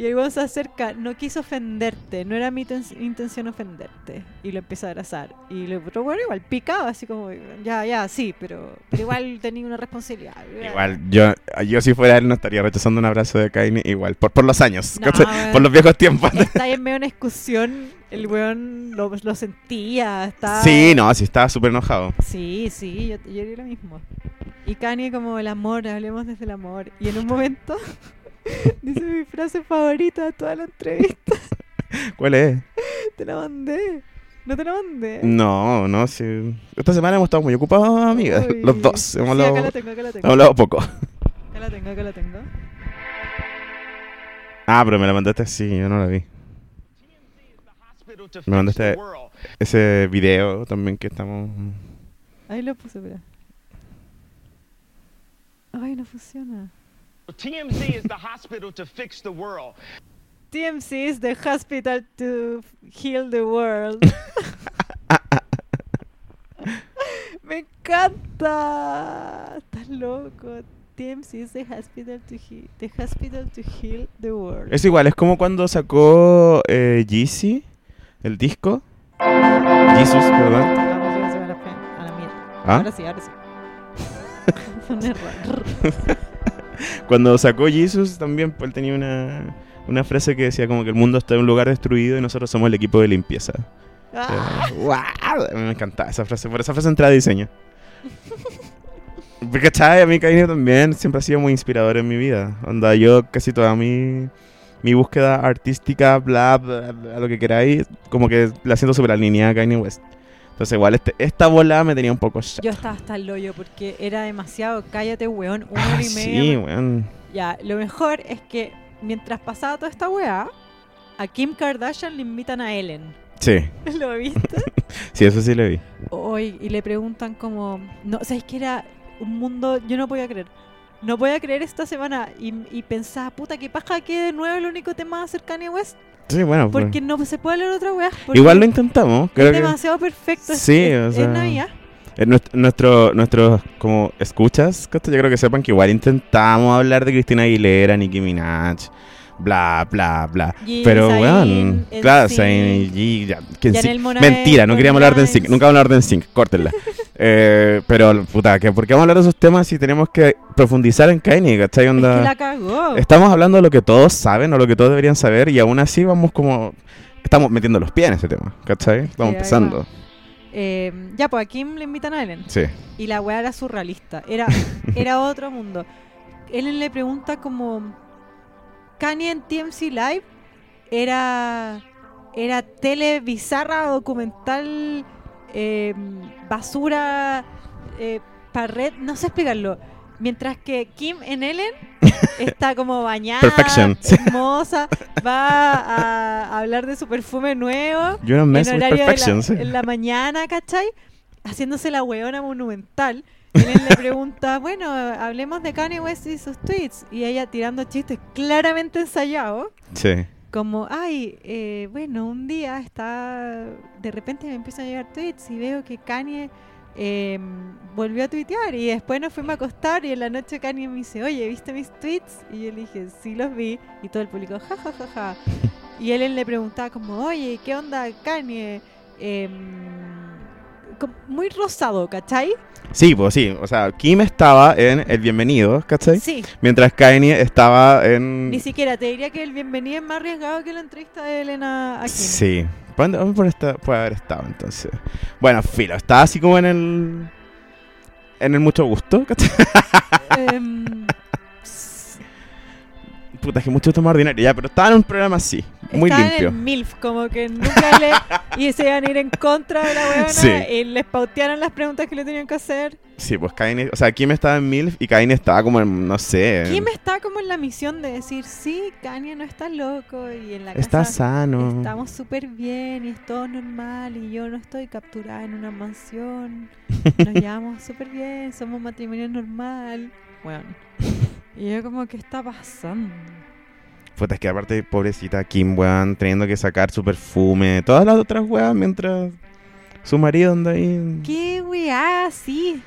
y el weón se acerca, no quiso ofenderte, no era mi ten- intención ofenderte. Y lo empieza a abrazar. Y el otro weón igual picado, así como, ya, ya, sí, pero, pero igual (laughs) tenía una responsabilidad. Igual, yo, yo si fuera él no estaría rechazando un abrazo de Kanye igual, por, por los años, por los viejos tiempos. Está ahí en (laughs) medio de una discusión, el weón lo, lo sentía, estaba... Sí, no, sí estaba súper enojado. Sí, sí, yo, yo diría lo mismo. Y Kanye como el amor, hablemos desde el amor. Y en un (laughs) momento (laughs) dice mi frase favorita de toda la entrevista. (laughs) ¿Cuál es? Te la mandé. No te la mandé. No, no, sí. Esta semana hemos estado muy ocupados, amigas. Uy. Los dos. Hemos Sí, acá hablado, la tengo, acá la tengo. hemos hablado poco. Acá la tengo, acá la tengo. Ah, pero me la mandaste así, yo no la vi. Me mandaste ese video también que estamos... Ahí lo puse, espera. Ay, no funciona. TMZ is the hospital to fix the world. TMC is the hospital to heal the world. (laughs) (laughs) Me encanta. Estás loco. TMC is the hospital to heal, the hospital to heal the world. Es igual, es como cuando sacó eh, Yeezy, el disco. Jesus, perdón. A la, pe- a la mierda. ¿Ah? Ahora sí, ahora sí. (laughs) Un error. Cuando sacó Jesus también, pues él tenía una, una frase que decía como que el mundo está en un lugar destruido y nosotros somos el equipo de limpieza. Ah, Eh, mí me encantaba esa frase, por esa frase entré a diseño. (laughs) Porque, ¿cachai? A mí Kanye también siempre ha sido muy inspirador en mi vida. Onda, yo casi toda mi, mi búsqueda artística, bla, bla, bla, lo que queráis, como que la siento súper alineada a Kanye West. Entonces, igual, este, esta bola me tenía un poco shock. Yo estaba hasta el hoyo porque era demasiado. Cállate, weón. Una Ah, hora y media. sí, weón. Ya, lo mejor es que mientras pasaba toda esta weá, a Kim Kardashian le invitan a Ellen. Sí, (laughs) ¿Lo viste? (laughs) sí, eso sí lo vi. Hoy, y le preguntan como, no, ¿sabes que era un mundo, yo no podía creer. No podía creer esta semana y, y pensaba, puta, qué paja que de nuevo el único tema va a ser Kanye West. Sí, bueno, pues. Porque no se puede hablar otra weá. Igual lo intentamos, creo es que... demasiado perfecto. es- Sí, es, o es sea, Navidad. Eh, nuestro, nuestro, nuestros como escuchas, yo creo que sepan que igual intentamos hablar de Cristina Aguilera, Nicki Minaj, bla, bla, bla. Pero, weón, claro, Zayn y ya, que Mentira, no queríamos hablar de. NSYNC, nunca vamos a hablar de NSYNC, córtenla. (laughs) Eh, pero, puta, que ¿por qué vamos a hablar de esos temas si tenemos que profundizar en Kanye, ¿cachai? Es Onda... que la cagó. Estamos hablando de lo que todos saben o lo que todos deberían saber y aún así vamos como... Estamos metiendo los pies en ese tema, ¿cachai? Estamos Sí, empezando. Eh, ya, pues a Kim le invitan a Ellen. Sí. Y la weá era surrealista. Era, (laughs) era otro mundo. Ellen le pregunta como... Kanye en TMC Live era... Era tele bizarra, documental, eh, basura, eh, parret, no sé explicarlo. Mientras que Kim en Ellen (laughs) está como bañada, Perfection, (laughs) hermosa, va a hablar de su perfume nuevo en horario de la, en la mañana, ¿cachai? Haciéndose la weona monumental. Y él le pregunta, bueno, hablemos de Kanye West y sus tweets. Y ella tirando chistes claramente ensayados. Sí. Como, ay, eh, bueno, un día está... De repente me empiezan a llegar tweets y veo que Kanye eh, volvió a tuitear. Y después nos fuimos a acostar y en la noche Kanye me dice, oye, ¿viste mis tweets? Y yo le dije, sí los vi. Y todo el público, ja, ja, ja, ja. Y él le preguntaba como, oye, ¿qué onda Kanye? Com- muy rosado, ¿cachai? Sí, pues sí. O sea, Kim estaba en El Bienvenido, ¿cachai? Sí. Mientras Kanye estaba en... Ni siquiera, te diría que el bienvenido es más arriesgado que la entrevista de Elena a Kim. Sí. ¿Dónde dónde puede, estar- puede haber estado entonces? Bueno, filo. Estaba así como en el... En el mucho gusto, ¿cachai? Em, Puta, que mucho más ordinario. Ya, pero estaba en un programa así. Muy Estaban limpio. en MILF, como que nunca le. (laughs) y se iban a ir en contra de la weona Sí. y les pautearon las preguntas que le tenían que hacer. Sí, pues Kanye... O sea, Kim estaba en MILF y Kanye estaba como en... No sé. Kim está como en la misión de decir: sí, Kanye no está loco y en la Está casa sano. estamos súper bien y es todo normal y yo no estoy capturada en una mansión. (laughs) Nos llevamos súper bien, somos matrimonio normal. Bueno. Y yo, como, ¿qué está pasando? Puta, es que aparte, pobrecita Kim, weón, teniendo que sacar su perfume, todas las otras weas, mientras su marido anda ahí. ¿Qué weá? Sí.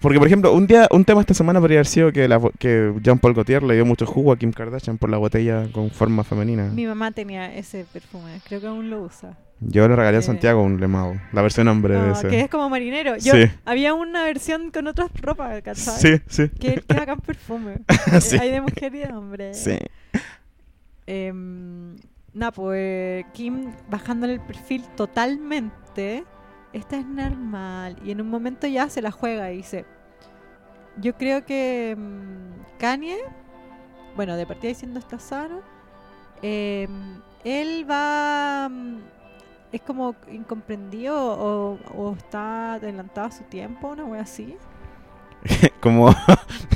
Porque, por ejemplo, un día, un tema esta semana podría haber sido que, la, que Jean Paul Gaultier le dio mucho jugo a Kim Kardashian por la botella con forma femenina. Mi mamá tenía ese perfume, creo que aún lo usa. Yo le regalé a Eh. Santiago un lemao, la versión hombre de Ah, ese. que es como marinero. Yo, Sí. Había una versión con otras ropas, ¿cachai? Sí, sí. Que, que hagan perfume. (laughs) Sí. Eh, Hay de mujer y de hombre. Sí. Em, Nah, pues Kim bajándole el perfil totalmente. Esta es normal. Y en un momento ya se la juega y dice: Yo creo que mm, Kanye, bueno, de partida diciendo está sano, em, él va. Es como incomprendido o, o está adelantado a su tiempo, una wea así. (laughs) Como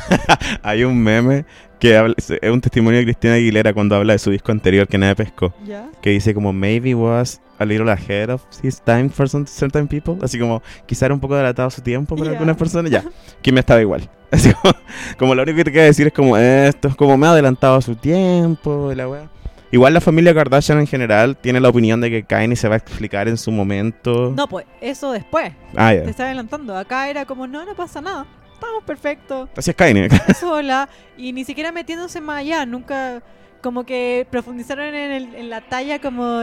(laughs) hay un meme que habla- es un testimonio de Cristina Aguilera cuando habla de su disco anterior que nadie pescó. Que dice como maybe was a little ahead of his time for some certain people, así como quizá era un poco adelantado a su tiempo para algunas personas, ya, (laughs) Kim estaba igual. Así como, como lo único que te queda decir es como esto, es como me ha adelantado a su tiempo, y la wea. Igual la familia Kardashian en general tiene la opinión de que Kanye se va a explicar en su momento. No, pues eso después. Ah, Te ya. está adelantando. Acá era como: No, no pasa nada. Estamos perfectos. Así es Kanye. (laughs) sola y ni siquiera metiéndose más allá, nunca como que profundizaron en, el- en la talla como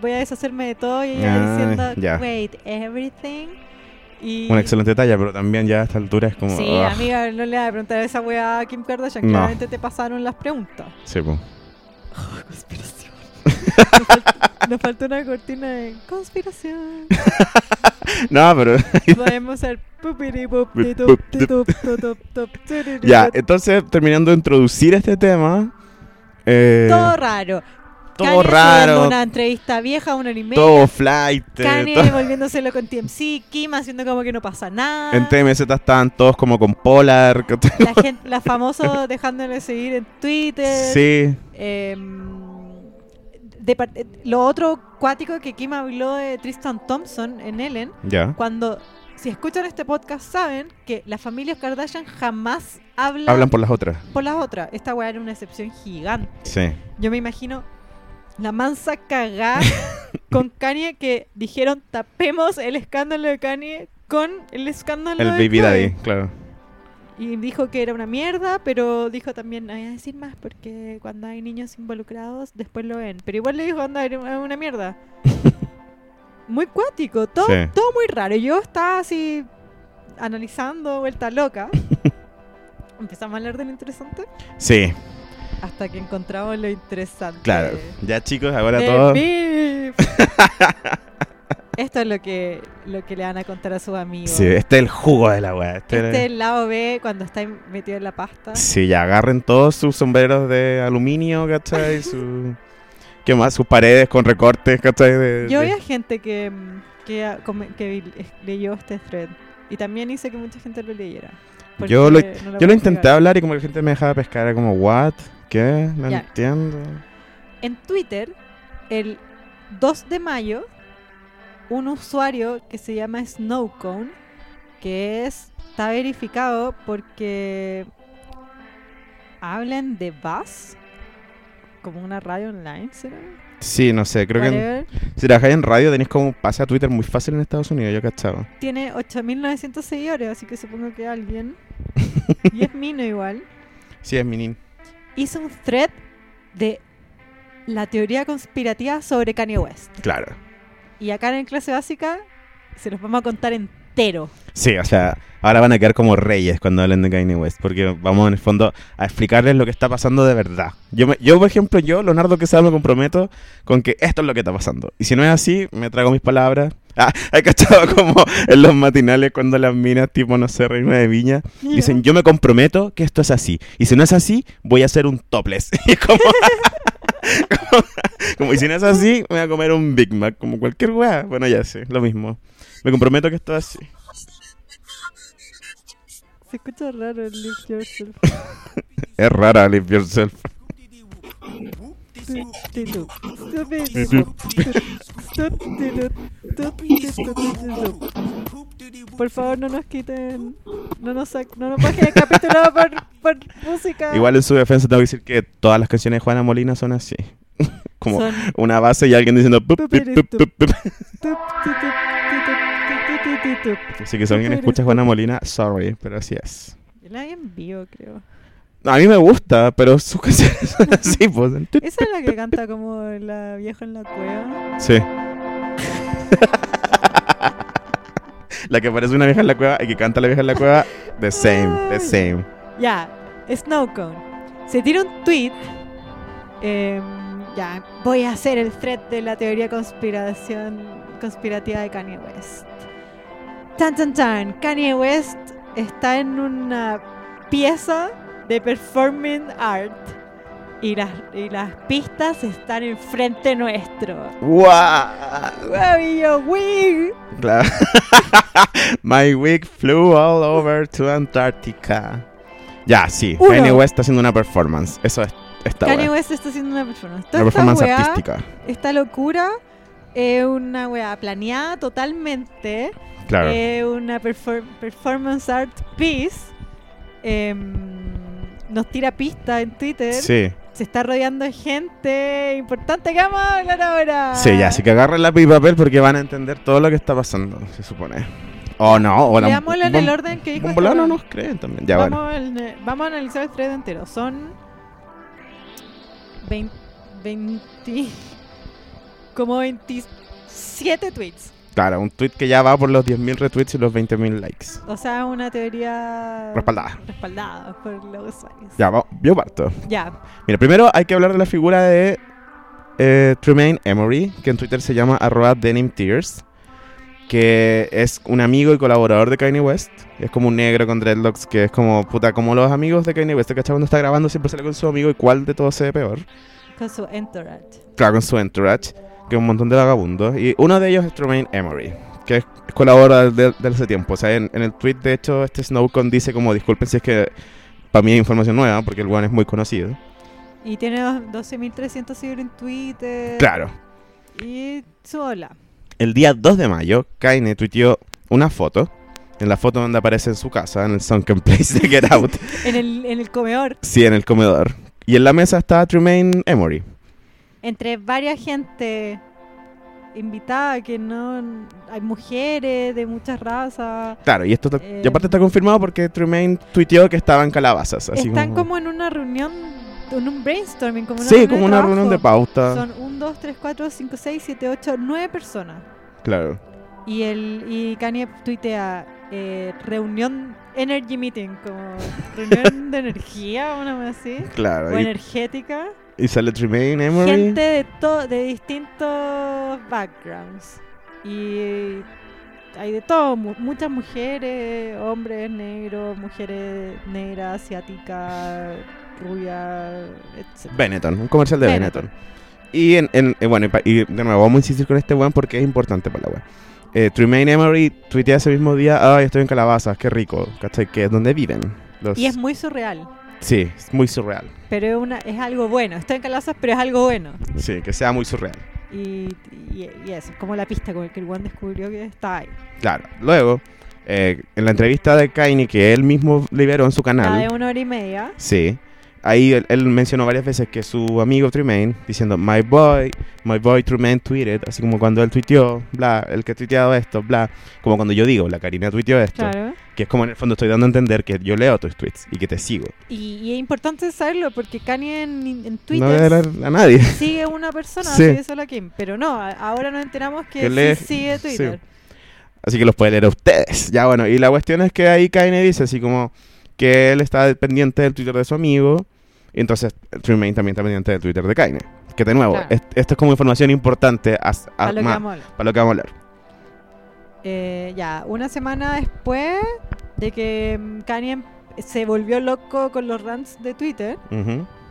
voy a deshacerme de todo y ella Ah, diciendo ya. wait everything y Una excelente talla, pero también ya a esta altura es como... sí ugh. amiga no le vas a preguntar a esa wea a Kim Kardashian No. claramente te pasaron las preguntas Sí, (laughs) conspiración. (laughs) Nos, falta, nos falta una cortina de conspiración. (laughs) No, pero... podemos turiri, ya, entonces terminando de introducir este tema... eh, todo raro todo Kanye raro, una entrevista vieja una hora y media todo flight. eh, Kanye todo- volviéndoselo con TMC, Kim haciendo como que no pasa nada. En TMZ estaban todos como con Polar. la gente, la famosa dejándole seguir en Twitter. Sí, Em, de eh, lo otro cuático que Kim habló de Tristan Thompson en Ellen, ya. cuando si escuchan este podcast saben que las familias Kardashian jamás hablan, Hablan por las otras. por las otras. Esta weá era una excepción gigante. Sí. Yo me imagino la mansa cagada con (laughs) Kanye que dijeron tapemos el escándalo de Kanye con el escándalo El de Baby Chloe". Daddy, claro. Y dijo que era una mierda, pero dijo también, no voy a decir más porque cuando hay niños involucrados, después lo ven. Pero igual le dijo, anda, era una mierda. (laughs) muy cuático, todo, Sí. todo muy raro. Yo estaba así analizando, vuelta loca. (laughs) Empezamos a hablar de lo interesante Sí, hasta que encontramos lo interesante. claro. Ya chicos, ahora The todo... (laughs) Esto es lo que, lo que le van a contar a sus amigos. Sí, este es el jugo de la weá. Este Este es el lado B cuando está metido en la pasta. Sí, ya agarren todos sus sombreros de aluminio, ¿cachai? (laughs) Su... ¿Qué más? Sus paredes con recortes, ¿cachai? De, Yo de- vi a gente que, que, ah, que leyó este thread y también hice que mucha gente lo leyera. Yo lo- no Yo lo intenté hablar y como la gente me dejaba pescar, era como, ¿what? ¿Qué? No Ya. entiendo. En Twitter, el 2 de mayo, un usuario que se llama Snowcone, que es, está verificado porque hablan de Buzz, como una radio online, ¿será? Sí, no sé, creo que en- si trabajáis en radio tenéis como un pase a Twitter muy fácil en Estados Unidos, yo cachaba. Tiene 8.900 seguidores, así que supongo que alguien, (laughs) y es mino igual, Sí, es minin. Hizo un thread de la teoría conspirativa sobre Kanye West. Claro. Y acá en clase básica se los vamos a contar entero. Sí, o sea, ahora van a quedar como reyes cuando hablen de Kanye West, porque vamos en el fondo a explicarles lo que está pasando de verdad. Yo, me- yo por ejemplo, yo, Leonardo Quesada, me comprometo con que esto es lo que está pasando. Y si no es así, me trago mis palabras. Ah, hay cachado como en los matinales cuando las minas, tipo, no sé, reina de viña, dicen, yo me comprometo que esto es así. Y si no es así, voy a hacer un topless. (laughs) Y como... como, (laughs) como, y si no es así, me voy a comer un Big Mac, como cualquier weá. Bueno, ya sé, lo mismo. Me comprometo que esto es así. Se escucha raro el lift yourself. (laughs) Es rara, live yourself. Por favor, no nos quiten. No nos, no nos bajen el capítulo por, por música. Igual en su defensa tengo que decir que todas las canciones de Juana Molina son así. Como Son- una base y alguien diciendo... Así que si alguien escucha a Juana Molina, sorry, pero así es. Yo la vi en vivo, creo. A mí me gusta, pero sus (laughs) canciones son así, (laughs) pues. Esa es la que canta como la vieja en la cueva. Sí. (laughs) la que parece una vieja en la cueva y que canta la vieja en la cueva, the same, the same. Ya, Snowcone. Se tira un tweet. em, ya, voy a hacer el thread de la teoría conspiración conspirativa de Kanye West. Tan tan tan. Kanye West está en una pieza de performing art. Y las, y las pistas están enfrente nuestro. ¡Guau! ¡Wow! Y yo, wig. Claro. (laughs) My wig flew all over to Antarctica. Ya, sí. Uno. Kanye West está haciendo una performance. Eso es esta Kanye wea. West está haciendo una performance. Toda Una esta artística. Esta locura es una weá planeada totalmente. Claro. Es una perfor- performance art piece. Em, nos tira pista en Twitter. Sí. Se está rodeando de gente importante que vamos a hablar ahora. Sí, ya, así que agarren lápiz y papel porque van a entender todo lo que está pasando, se supone. O no, o la. Leámoslo en el orden que dijo este no nos creen también. Ya, vamos, al- vamos a analizar el thread entero. Son 20, 20 como 27 tweets. Claro, un tweet que ya va por los 10.000 retweets y los 20.000 likes. O sea, una teoría Respaldada. respaldada por los usuarios. Ya, va, yo parto. Ya. Mira, primero hay que hablar de la figura de eh, Tremaine Emory, que en Twitter se llama arroba Denim Tears, que es un amigo y colaborador de Kanye West. Es como un negro con dreadlocks, que es como, puta, como los amigos de Kanye West. ¿Cachai? Cuando está grabando siempre sale con su amigo y cuál de todos se ve peor. Con su entourage. Claro, con su entourage, que es un montón de vagabundos. Y uno de ellos es Tremaine Emory, que es colaborador de, de hace tiempo. O sea, en, en el tweet, de hecho, este Snowcon dice como, disculpen si es que para mí es información nueva, porque el one es muy conocido. Y tiene dos- 12.300 seguidores en Twitter. Claro. Y su hola. El día 2 de mayo, Kanye tuiteó una foto. En la foto donde aparece en su casa, en el Sunken Place de Get (laughs) Out. En el, en el comedor. sí, en el comedor. Y en la mesa está Tremaine Emory. Entre varias gente invitada, que no hay mujeres de muchas razas. Claro, y esto está- Eh, y aparte está confirmado porque Tremaine tuiteó que estaba en calabazas. Así Están como en una reunión, en un brainstorming, como una sí, como una reunión de trabajo. pauta. Son 1, 2, 3, 4, 5, 6, 7, 8, 9 personas. Claro. Y, el, y Kanye tuitea eh, reunión energy meeting, como reunión de energía, una vez así. Claro. O Y, energética. y sale Tremaine Emory. Gente de, to- de distintos backgrounds. Y hay de todo, mu- muchas mujeres, hombres negros, mujeres negras, asiáticas, rubias, etc. Benetton, un comercial de Benetton. Benetton. Y, en, en- eh, bueno, y, pa- y de nuevo, vamos a insistir con este weón porque es importante para la weón. Eh, Tremaine Emory tuitea ese mismo día, ay, estoy en Calabazas, qué rico, ¿cachai? Que es donde viven. Los... Y es muy surreal. Sí, es muy surreal. Pero es, una, es algo bueno. Estoy en Calazas, pero es algo bueno. Sí, que sea muy surreal. Y, y, y eso, es como la pista con el que el one descubrió que está ahí. Claro. Luego, eh, en la entrevista de Kanye que él mismo liberó en su La canal, de una hora y media. sí, ahí él, él mencionó varias veces que su amigo Tremaine, diciendo, my boy, my boy Tremaine tweeted, así como cuando él tuiteó, bla, el que ha tuiteado esto, bla, como cuando yo digo, la Karina tuiteó esto, Claro. que es como en el fondo estoy dando a entender que yo leo tus tweets y que te sigo. Y, y es importante saberlo porque Kanye en, en No Twitter leer a nadie. sigue una persona, Sí. sigue solo a Kim. Pero no, ahora nos enteramos que, Que sí sigue Twitter. Así que los puede leer a ustedes. Ya bueno, y la cuestión es que ahí Kanye dice así como que él está pendiente del Twitter de su amigo. Y entonces Tremaine también está pendiente del Twitter de Kanye. Que de nuevo, Claro. es- esto es como información importante a- lo hablar. para lo que vamos a hablar. Eh, ya, una semana después de que mm, Kanye se volvió loco con los rants de Twitter,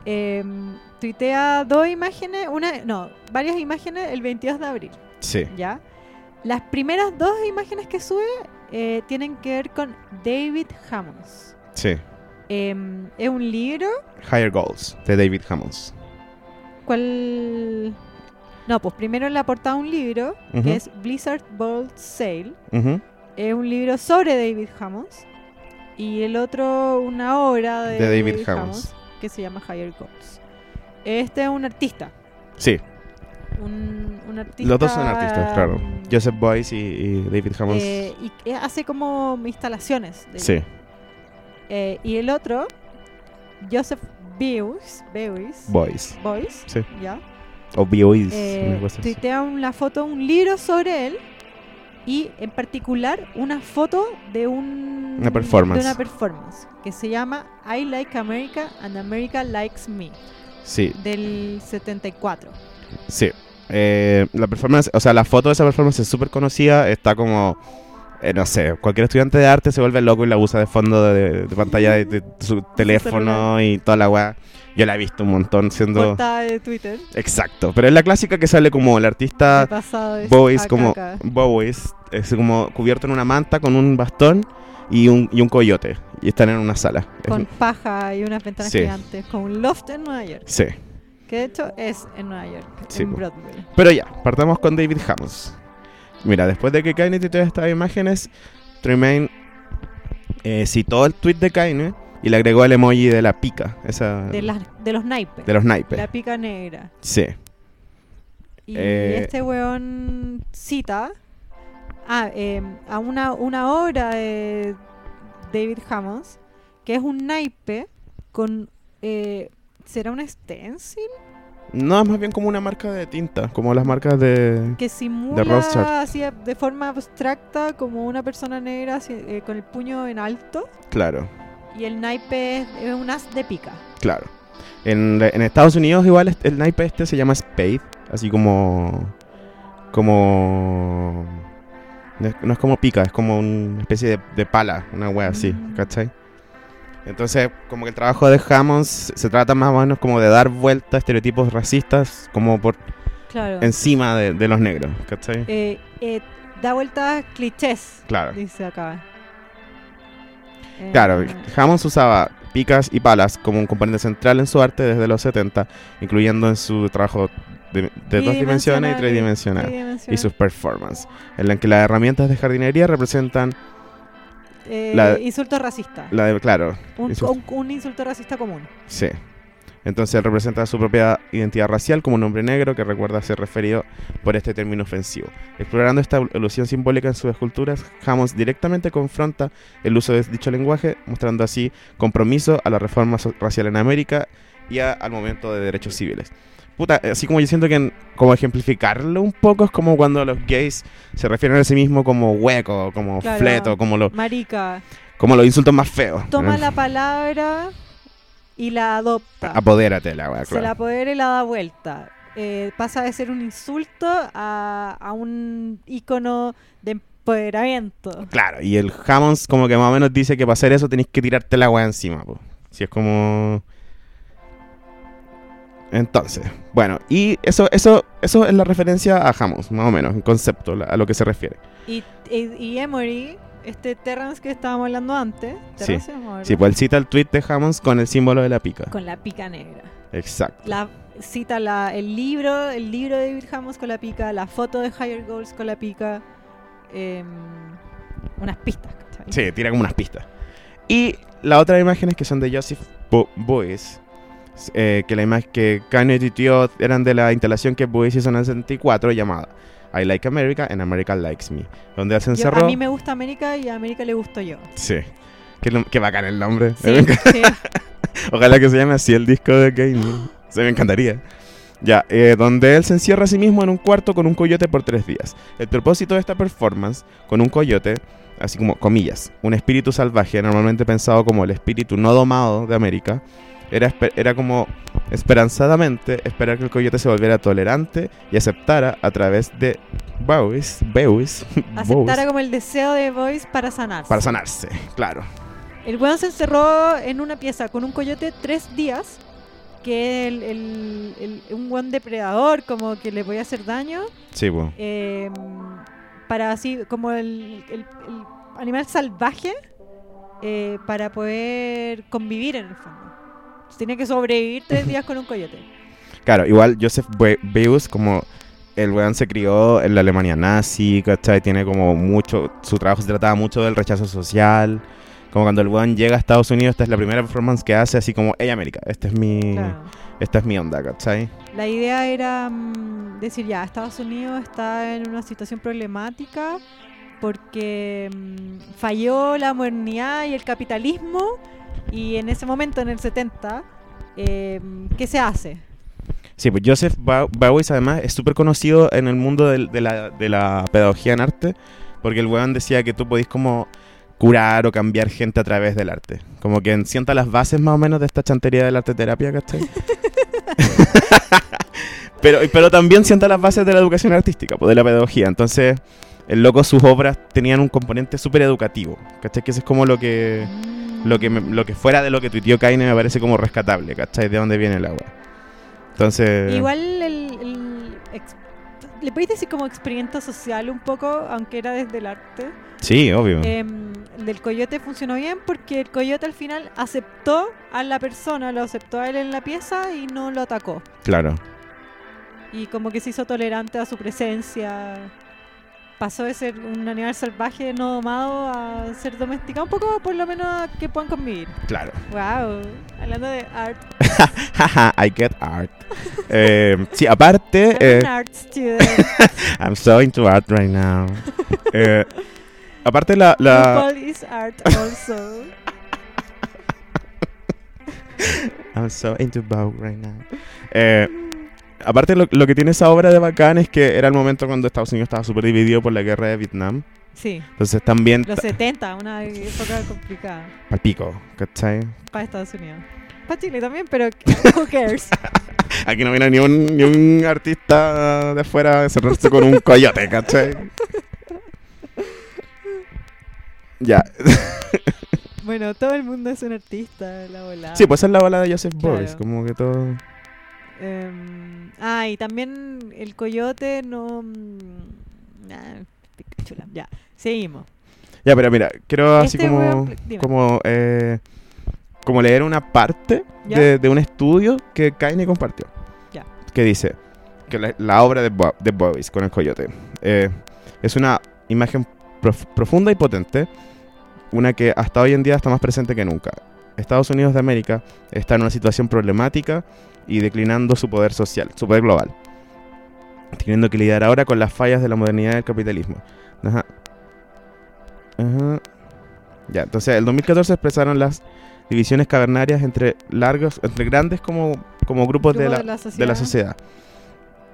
eh, tuitea dos imágenes, una, no, varias imágenes el 22 de abril, Sí, ¿ya? Las primeras dos imágenes que sube eh, tienen que ver con David Hammonds. Sí. Em, es un libro, Higher Goals de David Hammonds. ¿cuál...? No, pues primero en la portada un libro, que es Blizzard Bolt Sale. Es un libro sobre David Hammonds. Y el otro, una obra de, De David Hammonds. que se llama Higher Goals. Este es un artista. Sí, Un, un artista. los dos son artistas, claro. mm, Joseph Boyce y, y David Hammonds. eh, y que hace como instalaciones. de- sí, Eh, y el otro, Joseph Beuys, Beuys, Boyce. Beuys, Sí. ya, O Boyce. eh, tuitea una foto, un libro sobre él y en particular una foto de un Una performance. de una performance que se llama I Like America and America Likes Me Sí, del 74. Sí. Eh, la performance, o sea, la foto de esa performance es súper conocida. Está como, eh, no sé, cualquier estudiante de arte se vuelve loco y la usa de fondo de, de pantalla de, de su teléfono y toda la weá. Yo la he visto un montón siendo... Portada de Twitter. Exacto. Pero es la clásica que sale como el artista es acá, como. Boys, es como cubierto en una manta con un bastón y un, y un coyote. Y están en una sala. Es con un- paja y unas ventanas Sí. gigantes, con un loft en Nueva York, sí. que de hecho es en Nueva York, Sí, en. Broadway. Pero ya, partamos con David Hammonds. Mira, después de que Kanye tuiteó estas imágenes, Tremaine eh, citó el tweet de Kanye y le agregó el emoji de la pica, esa De, las, de los naipes, de los naipes. la pica negra. Sí, Y Eh, este weón cita ah, eh, a una, una obra de David Hammonds, que es un naipe con... eh, ¿Será un stencil? No es más bien como una marca de tinta, como las marcas de... Que simula Rothschild. así de forma abstracta como una persona negra así, eh, con el puño en alto. Claro, Y el naipe es, es un as de pica. claro. En, en Estados Unidos igual el naipe este se llama Spade, así como... Como... No es, no es como pica, es como una especie de, de pala, una wea así, Mm. ¿cachai? Entonces, como que el trabajo de Hammonds se trata más o menos como de dar vuelta a estereotipos racistas como por Claro. encima de, de los negros, ¿cachai? Eh, eh, da vueltas clichés, Claro. dice acá. Eh, Claro, Hammonds usaba picas y palas como un componente central en su arte desde los 70, incluyendo en su trabajo de, de dos dimensiones y tridimensional, y sus performances, en la que las herramientas de jardinería representan Eh, la- insulto racista. la de, claro, un, insult- un- un insulto racista común. sí. Entonces él representa su propia identidad racial como un hombre negro que recuerda ser referido por este término ofensivo. Explorando esta ilusión simbólica en sus esculturas, Hammond directamente confronta el uso de dicho lenguaje, mostrando así compromiso a la reforma racial en América y a- al momento de derechos civiles. Puta, así como yo siento que en- como ejemplificarlo un poco es como cuando los gays se refieren a sí mismos como hueco, como Claro. fleto, como, lo- Marica, como los insultos más feos. toma la palabra y la adopta. Apodérate la weá, Se la claro. apodera y la da vuelta. Eh, pasa de ser un insulto a, a un icono de empoderamiento. Claro, y el Hammonds como que más o menos dice que para hacer eso tenéis que tirarte la weá encima, po. Si es como... Entonces, bueno, y eso, eso, eso es la referencia a Hammonds, más o menos, en concepto, a lo que se refiere. Y, y, y Emory, este Terrence que estábamos hablando antes, Sí. Terrence llama, ¿verdad? Sí, pues él cita el tweet de Hammonds con el símbolo de la pica. con la pica negra. Exacto. La, cita la, el libro, el libro de David Hammons con la pica, la foto de Higher Goals con la pica, em, unas pistas. ¿cachai? Sí, tira como unas pistas. Y las otras imágenes que son de Joseph Bo Boyce, eh, que la imagen que Kanye y Tío eran de la instalación que Boyce hizo en el 64 llamada I Like America and America Likes Me, donde él se Yo- encerró. a mí me gusta América y a América le gusto yo. Sí. Qué, qué bacán el nombre. Sí, sí. (laughs) Ojalá que se llame así el disco de Kanye. Se me encantaría. Ya, eh, donde él se encierra a sí mismo en un cuarto con un coyote por tres días. El propósito de esta performance con un coyote, así como comillas, un espíritu salvaje, normalmente pensado como el espíritu no domado de América, era, era como esperanzadamente esperar que el coyote se volviera tolerante y aceptara a través de Bowies, Bowies, (laughs) Aceptara como el deseo de Boyce para sanarse. para sanarse, claro. El weón se encerró en una pieza con un coyote tres días, que el, el- el- un buen depredador, como que le podía hacer daño, Sí, pues. eh, para así, como el animal salvaje, eh, para poder convivir en el fondo. Tenía que sobrevivir tres días con un coyote. (laughs) Claro, igual Joseph Be- Beuys, como el weón se crió en la Alemania nazi, ¿cachai? Tiene como mucho, su trabajo se trataba mucho del rechazo social. Como cuando el weón llega a Estados Unidos, esta es la primera performance que hace, así como, hey América, esta es mi, Claro. esta es mi onda, ¿cachai? La idea era mm, decir, ya, Estados Unidos está en una situación problemática porque mm, falló la modernidad y el capitalismo y en ese momento, en el 70, eh, ¿qué se hace? Sí, pues Joseph Beuys además es súper conocido en el mundo del- de, la, de la pedagogía en arte, porque el weón decía que tú podís como curar o cambiar gente a través del arte. Como que sienta las bases más o menos de esta chantería del arte terapia, ¿cachai? (laughs) (laughs) pero, pero también sienta las bases de la educación artística, pues de la pedagogía. Entonces, el loco, sus obras tenían un componente súper educativo, ¿cachai? Que eso es como lo que, lo que, me- lo que fuera de lo que tuiteó Kaine me parece como rescatable, ¿cachai? De dónde viene el agua. Entonces... Igual el, el le podéis decir como experimento social un poco, aunque era desde el arte. Sí, obvio. Em, el del coyote funcionó bien porque el coyote al final aceptó a la persona, lo aceptó a él en la pieza y no lo atacó. Claro. Y como que se hizo tolerante a su presencia. Pasó de ser un animal salvaje no domado a ser domesticado un poco, por lo menos a que puedan convivir. Claro. Wow, hablando de art. (laughs) I get art. Eh, sí, aparte, (laughs) I'm eh, an art student. (laughs) I'm so into art right now. Eh, aparte, la, la, is art also. I'm so into Vogue right now. Eh, aparte, lo, lo que tiene esa obra de bacán es que era el momento cuando Estados Unidos estaba súper dividido por la guerra de Vietnam. Sí, Entonces también los 70, una época complicada al pico, ¿cachai? para Estados Unidos. Para Chile también, pero (laughs) who cares? (laughs) Aquí no viene ni un, ni un artista de afuera a encerrarse con un coyote, ¿cachai? (laughs) Ya. Bueno, todo el mundo es un artista, la volada. Sí, pues esa es la bala de Joseph Claro. Boyce, como que todo... Em, ah, y también el coyote no. mm, nah, chula. Ya, seguimos. Ya, pero mira, quiero así Este como, como, eh, como leer una parte de, de un estudio que Kaine compartió. Ya. Que dice que la, la obra de, Bo- de con el coyote eh, es una imagen prof- profunda y potente, una que hasta hoy en día está más presente que nunca. Estados Unidos de América está en una situación problemática y declinando su poder social, su poder global, teniendo que lidiar ahora con las fallas de la modernidad del capitalismo. Ajá. Ajá. Ya, entonces el 2014 expresaron las divisiones cavernarias entre largos, entre grandes como, como grupos de, la, de la de la sociedad,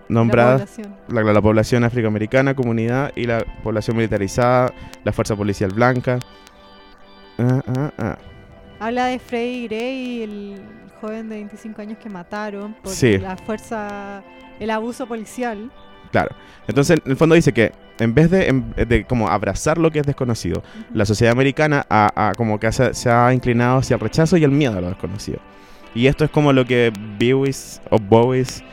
nombradas la, la población afroamericana, comunidad y la población militarizada, la fuerza policial blanca. Ah, ah, ah. Habla de Freddie Gray, el joven de 25 años que mataron por Sí. la fuerza, el abuso policial. Claro. Entonces, en el fondo dice que en vez de, en- de como abrazar lo que es desconocido, la sociedad americana ha como que se, se ha inclinado hacia el rechazo y el miedo a lo desconocido. Y esto es como lo que Bewis o Bowis,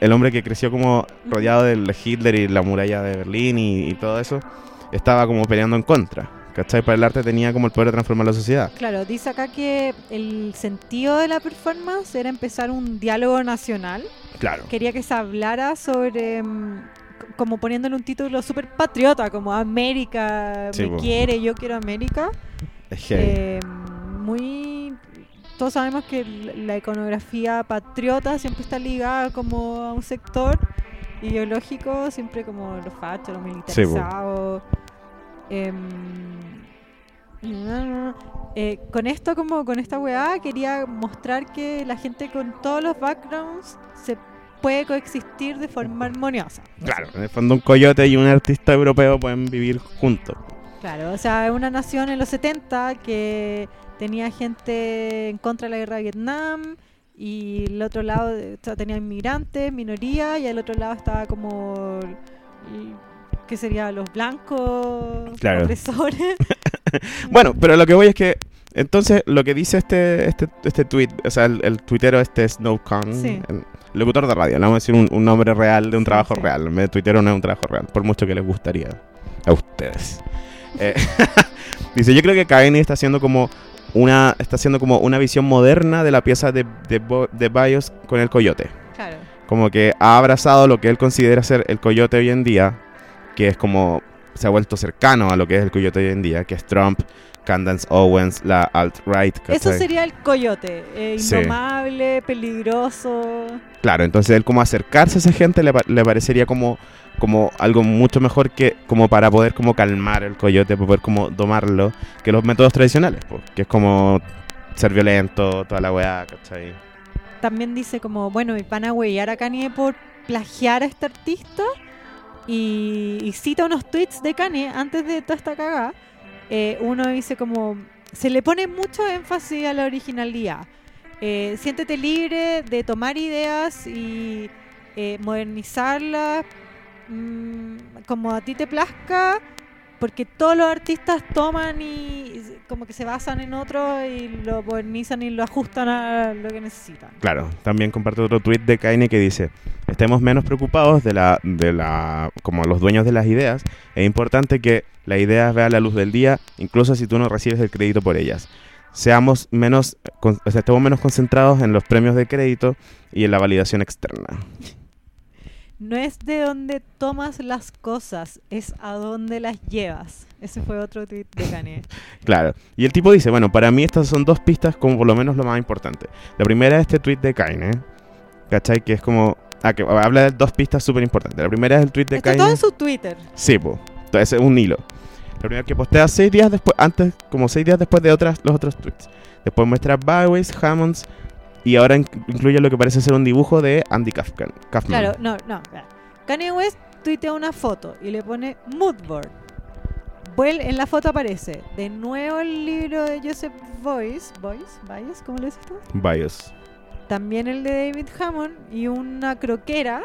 el hombre que creció como rodeado de Hitler y la muralla de Berlín y, y todo eso, estaba como peleando en contra. ¿Cachai? Para el arte tenía como el poder de transformar la sociedad. Claro, dice acá que el sentido de la performance era empezar un diálogo nacional. Claro. Quería que se hablara sobre, mm, como poniéndole un título súper patriota, como América Sí, me po. quiere, yo quiero América. Es. Eh, muy... Todos sabemos que la iconografía patriota siempre está ligada como a un sector ideológico, siempre como los fachos, los militarizados. Em, eh, con esto, como con esta weá, quería mostrar que la gente con todos los backgrounds se puede coexistir de forma armoniosa. Claro, en el fondo un coyote y un artista europeo pueden vivir juntos. Claro, o sea, una nación en los 70 que tenía gente en contra de la guerra de Vietnam y el otro lado o sea, tenía inmigrantes, minoría y al otro lado estaba como ¿qué sería? Los blancos Claro. opresores. (laughs) Bueno, pero lo que voy es que entonces lo que dice este este, este tweet, o sea, el, el tuitero este Snowcon, Sí. el locutor de radio, le vamos a decir un, un nombre real de un Sí, trabajo sí. real. En vez de tuitero no es un trabajo real, por mucho que les gustaría a ustedes. (laughs) Eh, (laughs) dice, yo creo que Kanye está haciendo como una está haciendo como una visión moderna de la pieza de, de, de Bios con el coyote. claro. Como que ha abrazado lo que él considera ser el coyote hoy en día, que es como se ha vuelto cercano a lo que es el coyote hoy en día, que es Trump, Candace Owens, la alt-right. Eso sería el coyote, eh, Sí. indomable, peligroso. Claro, entonces él como acercarse a esa gente le, le parecería como, como algo mucho mejor que como para poder como calmar el coyote, poder como domarlo, que los métodos tradicionales, pues, que es como ser violento, toda la weá, ¿cachai? También dice como, bueno, van a huellar a Kanye por plagiar a este artista y, y cita unos tweets de Kanye antes de toda esta cagada. Eh, uno dice como, se le pone mucho énfasis a la originalidad. Eh, siéntete libre de tomar ideas y eh, modernizarlas mm, como a ti te plazca, porque todos los artistas toman y como que se basan en otro y lo modernizan y lo ajustan a lo que necesitan. Claro, también comparte otro tweet de Kanye que dice, estemos menos preocupados de la, de la, como los dueños de las ideas, es importante que las ideas vean la luz del día, incluso si tú no recibes el crédito por ellas. Seamos menos, con- o sea, estemos menos concentrados en los premios de crédito y en la validación externa. No es de donde tomas las cosas, es a dónde las llevas. Ese fue otro tweet de Kanye. (laughs) Claro. Y el tipo dice, bueno, para mí estas son dos pistas como por lo menos lo más importante. La primera es este tweet de Kanye, ¿cachai? Que es como... Ah, que habla de dos pistas súper importantes. La primera es el tweet de Está Kanye. todo en su Twitter. Sí, pues. Entonces es un hilo. Lo primero que postea seis días después, antes, como seis días después de otras, los otros tweets. Después muestra Byways, Hammonds y ahora in- incluye lo que parece ser un dibujo de Andy Kaufman. Claro, no, no. Kanye West tuitea una foto y le pone moodboard. En la foto aparece de nuevo el libro de Joseph Boyce, Boyce, Boyce, ¿cómo le dices tú? Bios. También el de David Hammond y una croquera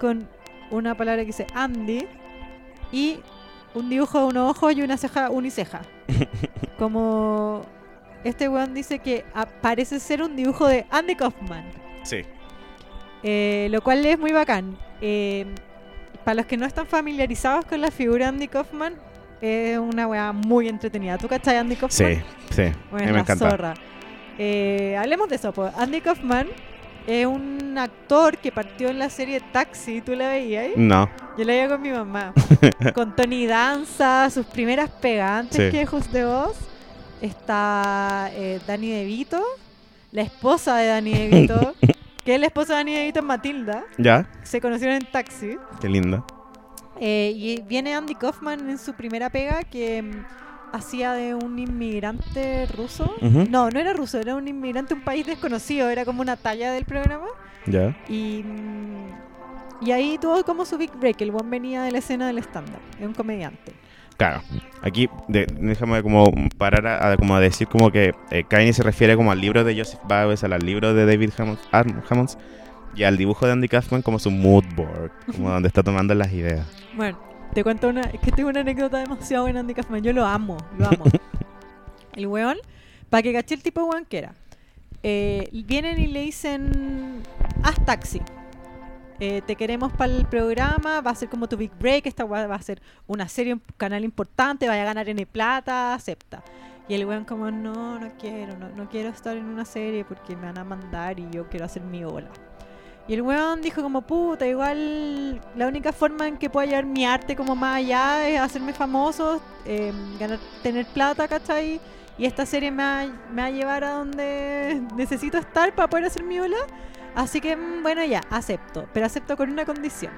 con una palabra que dice Andy y un dibujo de unos ojos y una ceja uniceja. (laughs) Como este weón dice que parece ser un dibujo de Andy Kaufman. Sí. Eh, lo cual es muy bacán. Eh, para los que no están familiarizados con la figura de Andy Kaufman, es una weá muy entretenida. ¿Tú cachai Andy Kaufman? Sí, sí. Bueno, a mí me encanta. zorra. Eh, hablemos de eso. Pues. Andy Kaufman es un actor que partió en la serie Taxi. ¿Tú la veías? No. Yo la veía con mi mamá. (laughs) con Tony Danza, sus primeras pegantes Sí. que Just de Voz. está eh, Dani DeVito, la esposa de Dani DeVito, (laughs) que es la esposa de Dani DeVito es Matilda, ¿Ya? se conocieron en taxi. Qué lindo. Eh, y viene Andy Kaufman en su primera pega que mm, hacía de un inmigrante ruso. No, no era ruso, era un inmigrante de un país desconocido, era como una talla del programa. ¿Ya? Y, mm, y ahí tuvo como su big break. El buen venía de la escena del stand-up, es un comediante. Claro. Aquí de- déjame como parar a, a como a decir como que eh, Kanye se refiere como al libro de Joseph Bowes, al libro de David Hammonds, Am- Hammonds y al dibujo de Andy Kaufman como su mood board, como (laughs) donde está tomando las ideas. Bueno, te cuento una. Es que tengo una anécdota demasiado buena, Andy Kaufman. Yo lo amo, lo amo. (laughs) el weón, para que caché el tipo de weón que era. eh, vienen y le dicen: Haz taxi. Eh, te queremos para el programa, va a ser como tu big break, esta weá va a ser una serie, un canal importante, vaya a ganar N plata, acepta. Y el weón como, no, no quiero, no, no quiero estar en una serie porque me van a mandar y yo quiero hacer mi ola. Y el weón dijo como, puta, igual la única forma en que pueda llevar mi arte como más allá es hacerme famoso, eh, ganar, tener plata, ¿cachai? Y esta serie me va, me va a llevar a donde (laughs) necesito estar para poder hacer mi ola. Así que, mm, bueno, ya, acepto. Pero acepto con una condición.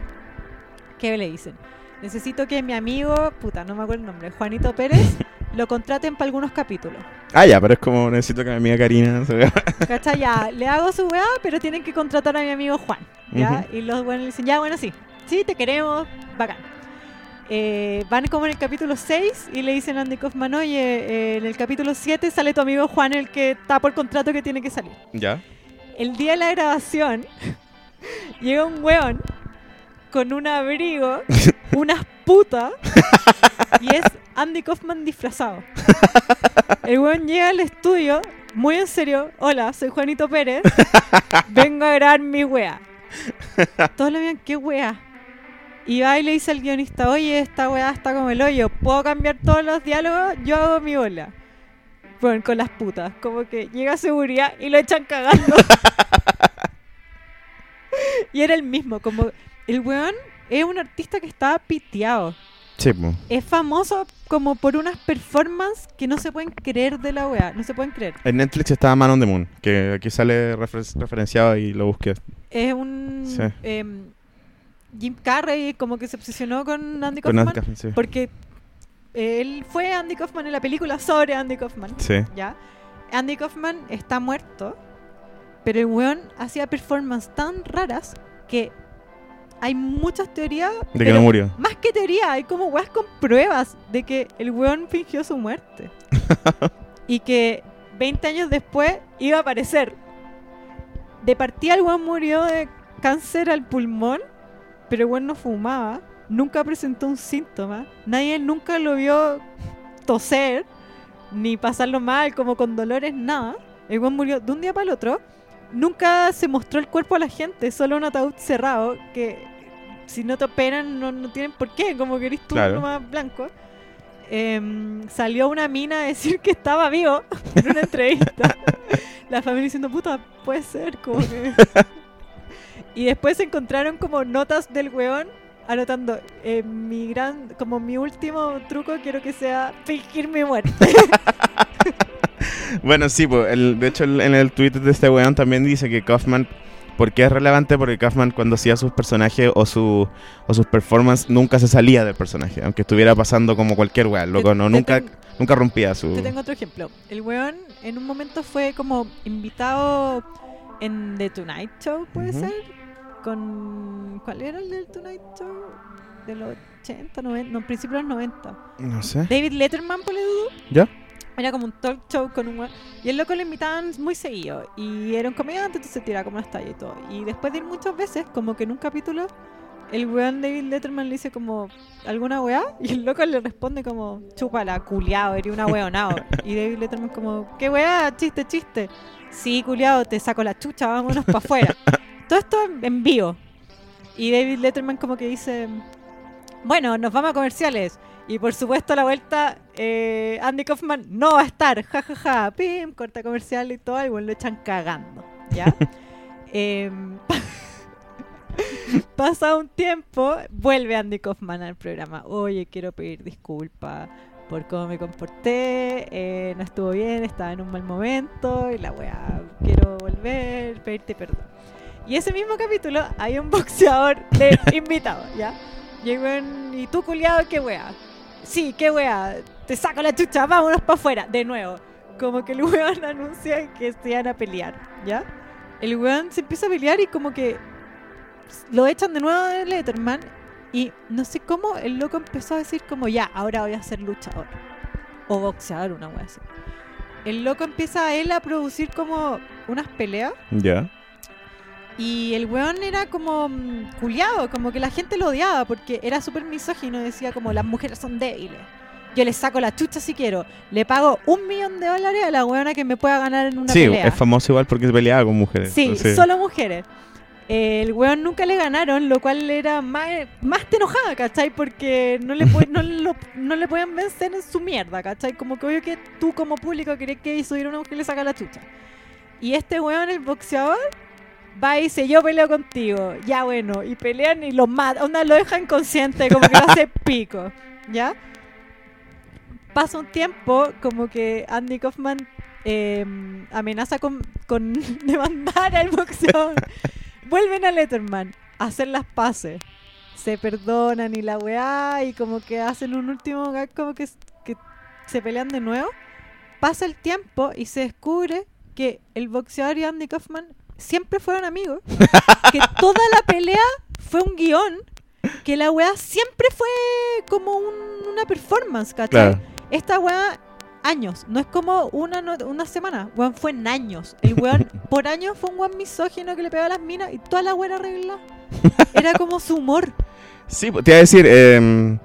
¿Qué le dicen? Necesito que mi amigo, puta, no me acuerdo el nombre, Juanito Pérez, lo contraten para algunos capítulos. Ah, ya, pero es como necesito que mi amiga Karina se vea. ¿Cachai? Ya, (laughs) le hago su weá, pero tienen que contratar a mi amigo Juan. ¿ya? Ujú. Y los buenos le dicen, ya, bueno, sí. Sí, te queremos, bacán. Eh, van como en el capítulo 6 y le dicen a Andy Kaufman, oye, eh, en el capítulo 7 sale tu amigo Juan, el que está por contrato que tiene que salir. ¿Ya? El día de la grabación, (laughs) llega un weón con un abrigo, (laughs) unas putas, y es Andy Kaufman disfrazado. (laughs) El weón llega al estudio, muy en serio, hola, soy Juanito Pérez, (laughs) vengo a grabar mi wea. Todos le vean, ¿qué wea? Y va y le dice al guionista, oye, esta weá está como el hoyo, ¿puedo cambiar todos los diálogos? Yo hago mi bola. Bueno, con las putas, como que llega a seguridad y lo echan cagando. y era el mismo, como el weón es un artista que estaba piteado. Sí. Es famoso como por unas performances que no se pueden creer de la weá, no se pueden creer. En Netflix estaba Man on the Moon, que aquí sale refer- referenciado y lo busqué. Es un... Sí. em, Jim Carrey como que se obsesionó con Andy Con Kaufman Andy Kaufman, sí. porque él fue Andy Kaufman en la película sobre Andy Kaufman. Sí. ¿ya? Andy Kaufman está muerto, pero el weón hacía performances tan raras que hay muchas teorías. De que no murió. Más que teoría, hay como weas con pruebas de que el weón fingió su muerte. (laughs) y que 20 años después iba a aparecer. De partida el weón murió de cáncer al pulmón, pero el weón no fumaba. Nunca presentó un síntoma. Nadie nunca lo vio toser, ni pasarlo mal, como con dolores, nada. El weón murió de un día para el otro. Nunca se mostró el cuerpo a la gente, solo un ataúd cerrado que si no te operan no, no tienen por qué, como que eres tú Claro. nomás blanco. Em, salió una mina a decir que estaba vivo en una entrevista. (laughs) La familia diciendo, puta, puede ser, como que... (laughs) Y después se encontraron como notas del weón anotando, eh, mi gran, como mi último truco quiero que sea fingir mi muerte. (laughs) Bueno, sí, pues, el, de hecho el- en el tweet de este weón también dice que Kaufman, ¿por qué es relevante? Porque Kaufman cuando hacía sus personajes o, su, o sus performances nunca se salía del personaje, aunque estuviera pasando como cualquier weón, loco, Te- no, te nunca, ten- nunca rompía su... Te tengo otro ejemplo. El weón en un momento fue como invitado en The Tonight Show, puede ser, con... ¿Cuál era el del Tonight Show? De los 80, 90, no, principios de los 90. No sé. David Letterman, por. ¿Ya? Era como un talk show con un. Y el loco lo invitaban muy seguido. Y era un comediante, entonces tiraba como una talla y todo. Y después de ir muchas veces, como que en un capítulo, el weón David Letterman le dice como, ¿alguna weá? (laughs) Y el loco le responde como, chúpala, culiao, eres una weonao. y David Letterman como, ¿qué weá? Chiste, chiste. Sí, culiao, te saco la chucha, vámonos para afuera. (laughs) todo esto en vivo. Y David Letterman como que dice, bueno, nos vamos a comerciales. Y por supuesto a la vuelta, eh, Andy Kaufman no va a estar, jajaja, ja, ja. pim, corta comercial y todo, y bueno, lo echan cagando, ¿ya? (laughs) Em, (laughs) pasa un tiempo, vuelve Andy Kaufman al programa, oye, quiero pedir disculpas por cómo me comporté, eh, no estuvo bien, estaba en un mal momento, y la weá, quiero volver, pedirte perdón. Y ese mismo capítulo hay un (laughs) boxeador de invitado, ¿ya? Weón, y tú culiado, qué weá. Sí, qué weá, te saco la chucha, vámonos para afuera, de nuevo. Como que el weón (laughs) anuncia que se iban a pelear, ¿ya? El weón se empieza a pelear y como que lo echan de nuevo de Letterman y no sé cómo el loco empezó a decir como ya, ahora voy a ser luchador. O boxeador, una wea así. El loco empieza a él a producir como unas peleas Ya. Y el weón era como mm, culiado, como que la gente lo odiaba porque era súper misógino, decía como las mujeres son débiles. Yo le saco la chucha si quiero. Le pago un millón de dólares a la weona que me pueda ganar en una Sí, pelea. es famoso igual porque se peleaba con mujeres. Sí, solo mujeres. El weón nunca le ganaron, lo cual era más, más te enojada, ¿cachai? Porque no le, no, lo- no le podían vencer en su mierda, ¿cachai? Como que obvio que tú como público querés que subiera una mujer y le saca la chucha. Y este weón, el boxeador, va y dice, yo peleo contigo. Ya bueno, y pelean y lo mata, onda lo deja inconsciente, como que lo hace (laughs) pico, ¿ya? Pasa un tiempo, como que Andy Kaufman eh, amenaza con, con (laughs) demandar al boxeador. (laughs) Vuelven a Letterman a hacer las paces. Se perdonan y la weá, y como que hacen un último gag, como que, que se pelean de nuevo. Pasa el tiempo y se descubre que el boxeador y Andy Kaufman siempre fueron amigos. (laughs) que toda la pelea fue un guion. Que la weá siempre fue como un- una performance, ¿cachai? Claro. Esta weá, años. No es como una, no- una semana. Weón, fue en años. El weón, (laughs) por años, fue un weón misógino que le pegaba a las minas y toda la weá arreglada. Era como su humor. Sí, pues, te iba a decir, em,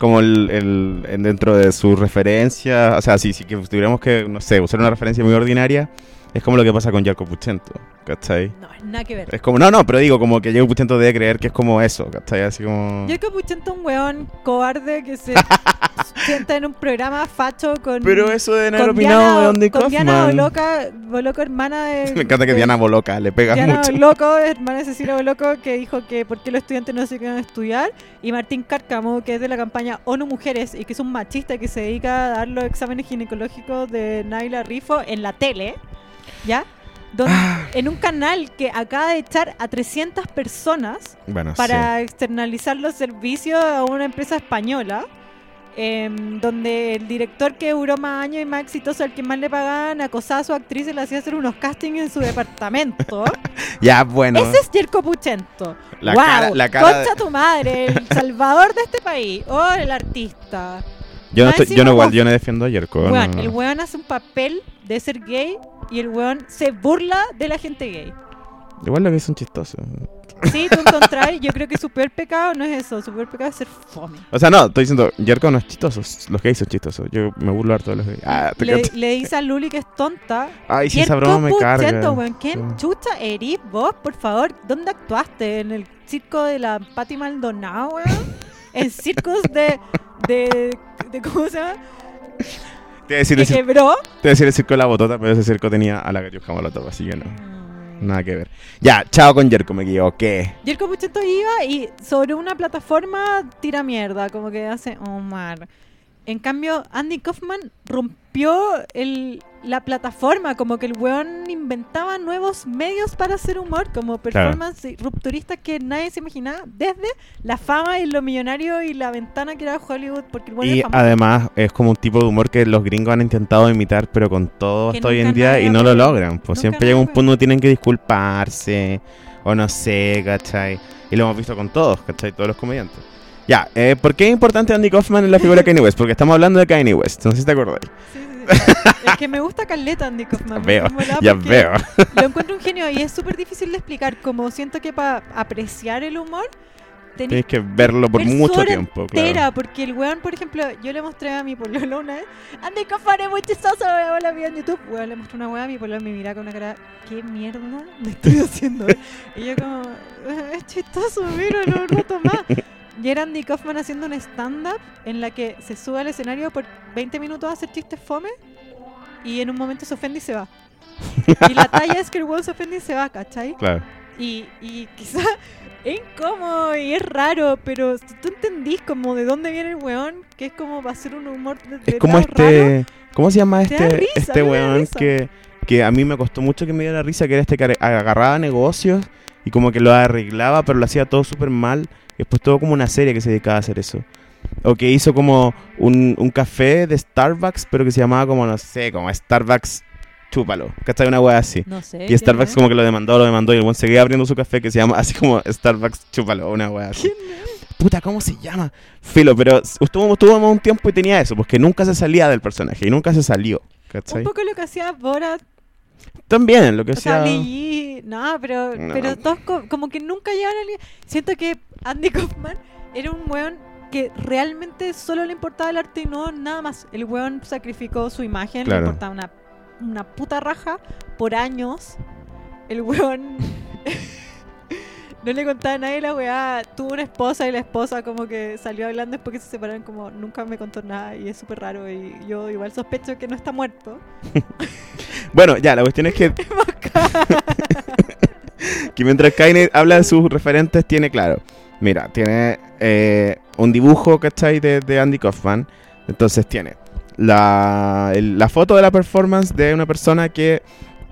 como el, el- en- dentro de su referencia, o sea, si, si que tuviéramos que, no sé, usar una referencia muy ordinaria, es como lo que pasa con Jarko Puchento, ¿cachai? No, nada que ver. Es como, no, no, pero digo, como que Jarko Puchento debe creer que es como eso, ¿cachai? Así como... Que Puchento un weón cobarde que se (laughs) sienta en un programa facho con. Pero eso de haber opinado Diana, de Andy con Diana. Boloca, Boloco, hermana de. (laughs) Me encanta que de- Diana Boloca le pega Diana mucho. Boloco, hermana de Cecilia Boloco, que dijo que por qué los estudiantes no se a estudiar. Y Martín Cárcamo, que es de la campaña ONU Mujeres y que es un machista que se dedica a dar los exámenes ginecológicos de Naila Rifo en la tele. ¿Ya? Don- Ah. En un canal que acaba de echar a 300 personas Bueno, para externalizar los servicios a una empresa española, em, donde el director que duró más años y más exitoso, al que más le pagaban, acosaba a su actriz y le hacía hacer unos castings en su departamento. sí. (laughs) Ya, bueno. Ese es Jerko Puchento. La ¡Guau! cara- la cara ¡Concha tu madre! El (laughs) salvador de este país. ¡Oh, el artista! Yo no, estoy- yo no, yo no defiendo a Jerko. Weón, no. el weón hace un papel de ser gay y el weón se burla de la gente gay. Igual lo que son chistosos. Sí, tú encontrás, yo creo que su peor pecado no es eso, su peor pecado es ser fome. O sea, no, estoy diciendo, Jerko no es chistoso, los gays son chistosos. Yo me burlo harto de los gays. Ah, te Le, le dice a Luli que es tonta. Ay, si esa broma me carga. Weón, ¿Quién Sí. chucha erís vos, por favor? ¿Dónde actuaste? ¿En el circo de la Pati Maldonado, weón? ¿En circos de, de, de ¿Cómo se llama? Te decir, ¿Que el, quebró? te decir el circo de la botota, pero ese circo tenía a la Catiusca Molotov, así que no. Nada que ver. Ya, chao con Jerko, me equivoqué. Y el Copuchento iba y sobre una plataforma tira mierda, como que hace Omar. En cambio, Andy Kaufman rompió el, la plataforma, como que el weón inventaba nuevos medios para hacer humor, como performance rupturistas que nadie se imaginaba, desde la fama y lo millonario y la ventana que era Hollywood, porque el weón Y además es como un tipo de humor que los gringos han intentado imitar, pero con todo Que hasta hoy en día y no lo logran. Pues siempre llega un punto donde tienen que disculparse, o no sé, ¿cachai? Y lo hemos visto con todos, ¿cachai? Todos los comediantes. Ya, eh, ¿por qué es importante Andy Kaufman en la figura de Kanye West? Porque estamos hablando de Kanye West, no sé si te sí, sí. Es que me gusta Caleta Andy Kaufman. Veo, ya veo. Lo encuentro un genio y es súper difícil de explicar. Como siento que para apreciar el humor, Tienes que verlo por mucho tiempo, entera, claro. porque el weón, por ejemplo, yo le mostré a mi pololo una vez, Andy Kaufman es muy chistoso, weón, la vi en YouTube, weón, le mostré una weá a mi pololo y me mira con una cara, ¿qué mierda me estoy haciendo? y yo como, "Eh, es chistoso, mira, no roto más. Y era Andy Kaufman haciendo un stand-up en la que se sube al escenario por 20 minutos a hacer chistes fome y en un momento se ofende y se va. Y la talla es que el weón se ofende y se va, ¿cachai? Claro. Y, y quizá (laughs) es incómodo y es raro, pero si tú entendís como de dónde viene el weón, que es como va a ser un humor de, Es de como lado raro, este. ¿Cómo se llama este, risa, este weón que, que a mí me costó mucho que me diera risa? Que era este que ar- agarraba negocios y como que lo arreglaba, pero lo hacía todo súper mal. Y después todo como una serie que se dedicaba a hacer eso. O que hizo como un, un café de Starbucks, pero que se llamaba como, no sé, como Starbucks Chúpalo. ¿Cachai? Una wea así. No sé. Y ¿quién Starbucks es? como que lo demandó, lo demandó y el weón seguía abriendo su café que se llama así como Starbucks Chúpalo, una wea así. ¿Quién es? Puta, ¿cómo se llama? Filo, pero estuvo, estuvo un tiempo y tenía eso, porque nunca se salía del personaje y nunca se salió. ¿Cachai? Un poco lo que hacía Borat, También, lo que o sea. Lee, no, pero, No. pero todos co- como que nunca llegaron a. Siento que Andy (laughs) Kaufman era un weón que realmente solo le importaba el arte y no nada más. El weón sacrificó su imagen, Claro. le importaba una, una puta raja por años. El weón (laughs) no le contaba a nadie la weá. Tuvo una esposa y la esposa como que salió hablando después que se separaron como nunca me contó nada y es súper raro y yo igual sospecho que no está muerto. (laughs) Bueno, ya, la cuestión es que, (laughs) (laughs) que mientras Kaine habla de sus referentes, tiene claro. Mira, tiene eh, un dibujo, ¿cachai? De, de Andy Kaufman. Entonces tiene la, el- la foto de la performance de una persona que,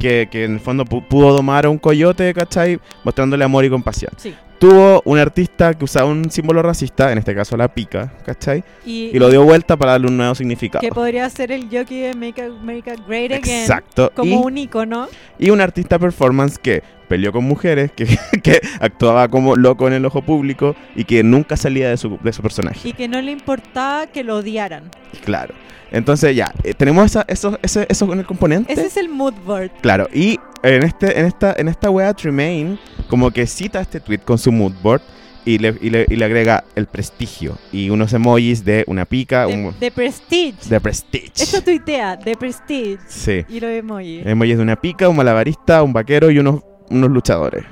que, que en el fondo pu- pudo domar a un coyote, ¿cachai? Mostrándole amor y compasión. Sí. Tuvo un artista que usaba un símbolo racista, en este caso la pica, ¿cachai? Y, Y lo dio vuelta para darle un nuevo significado. que podría ser el jockey de Make America Great Again. Exacto. Como y, un icono. y un artista performance que peleó con mujeres, que, (laughs) que actuaba como loco en el ojo público y que nunca salía de su, de su personaje. Y que no le importaba que lo odiaran. Claro. Entonces ya, eh, tenemos esa, eso, ese- eso en el componente. Ese es el mood board. Claro, y en, este, en, esta, en esta wea Tremaine como que cita este tweet con su mood board y le, y le, y le agrega el prestigio y unos emojis de una pica, De, un, de Prestige. de prestige. Esto tuitea, de Prestige. Sí. Y lo emoji. Emojis de una pica, un malabarista, un vaquero y unos, unos luchadores.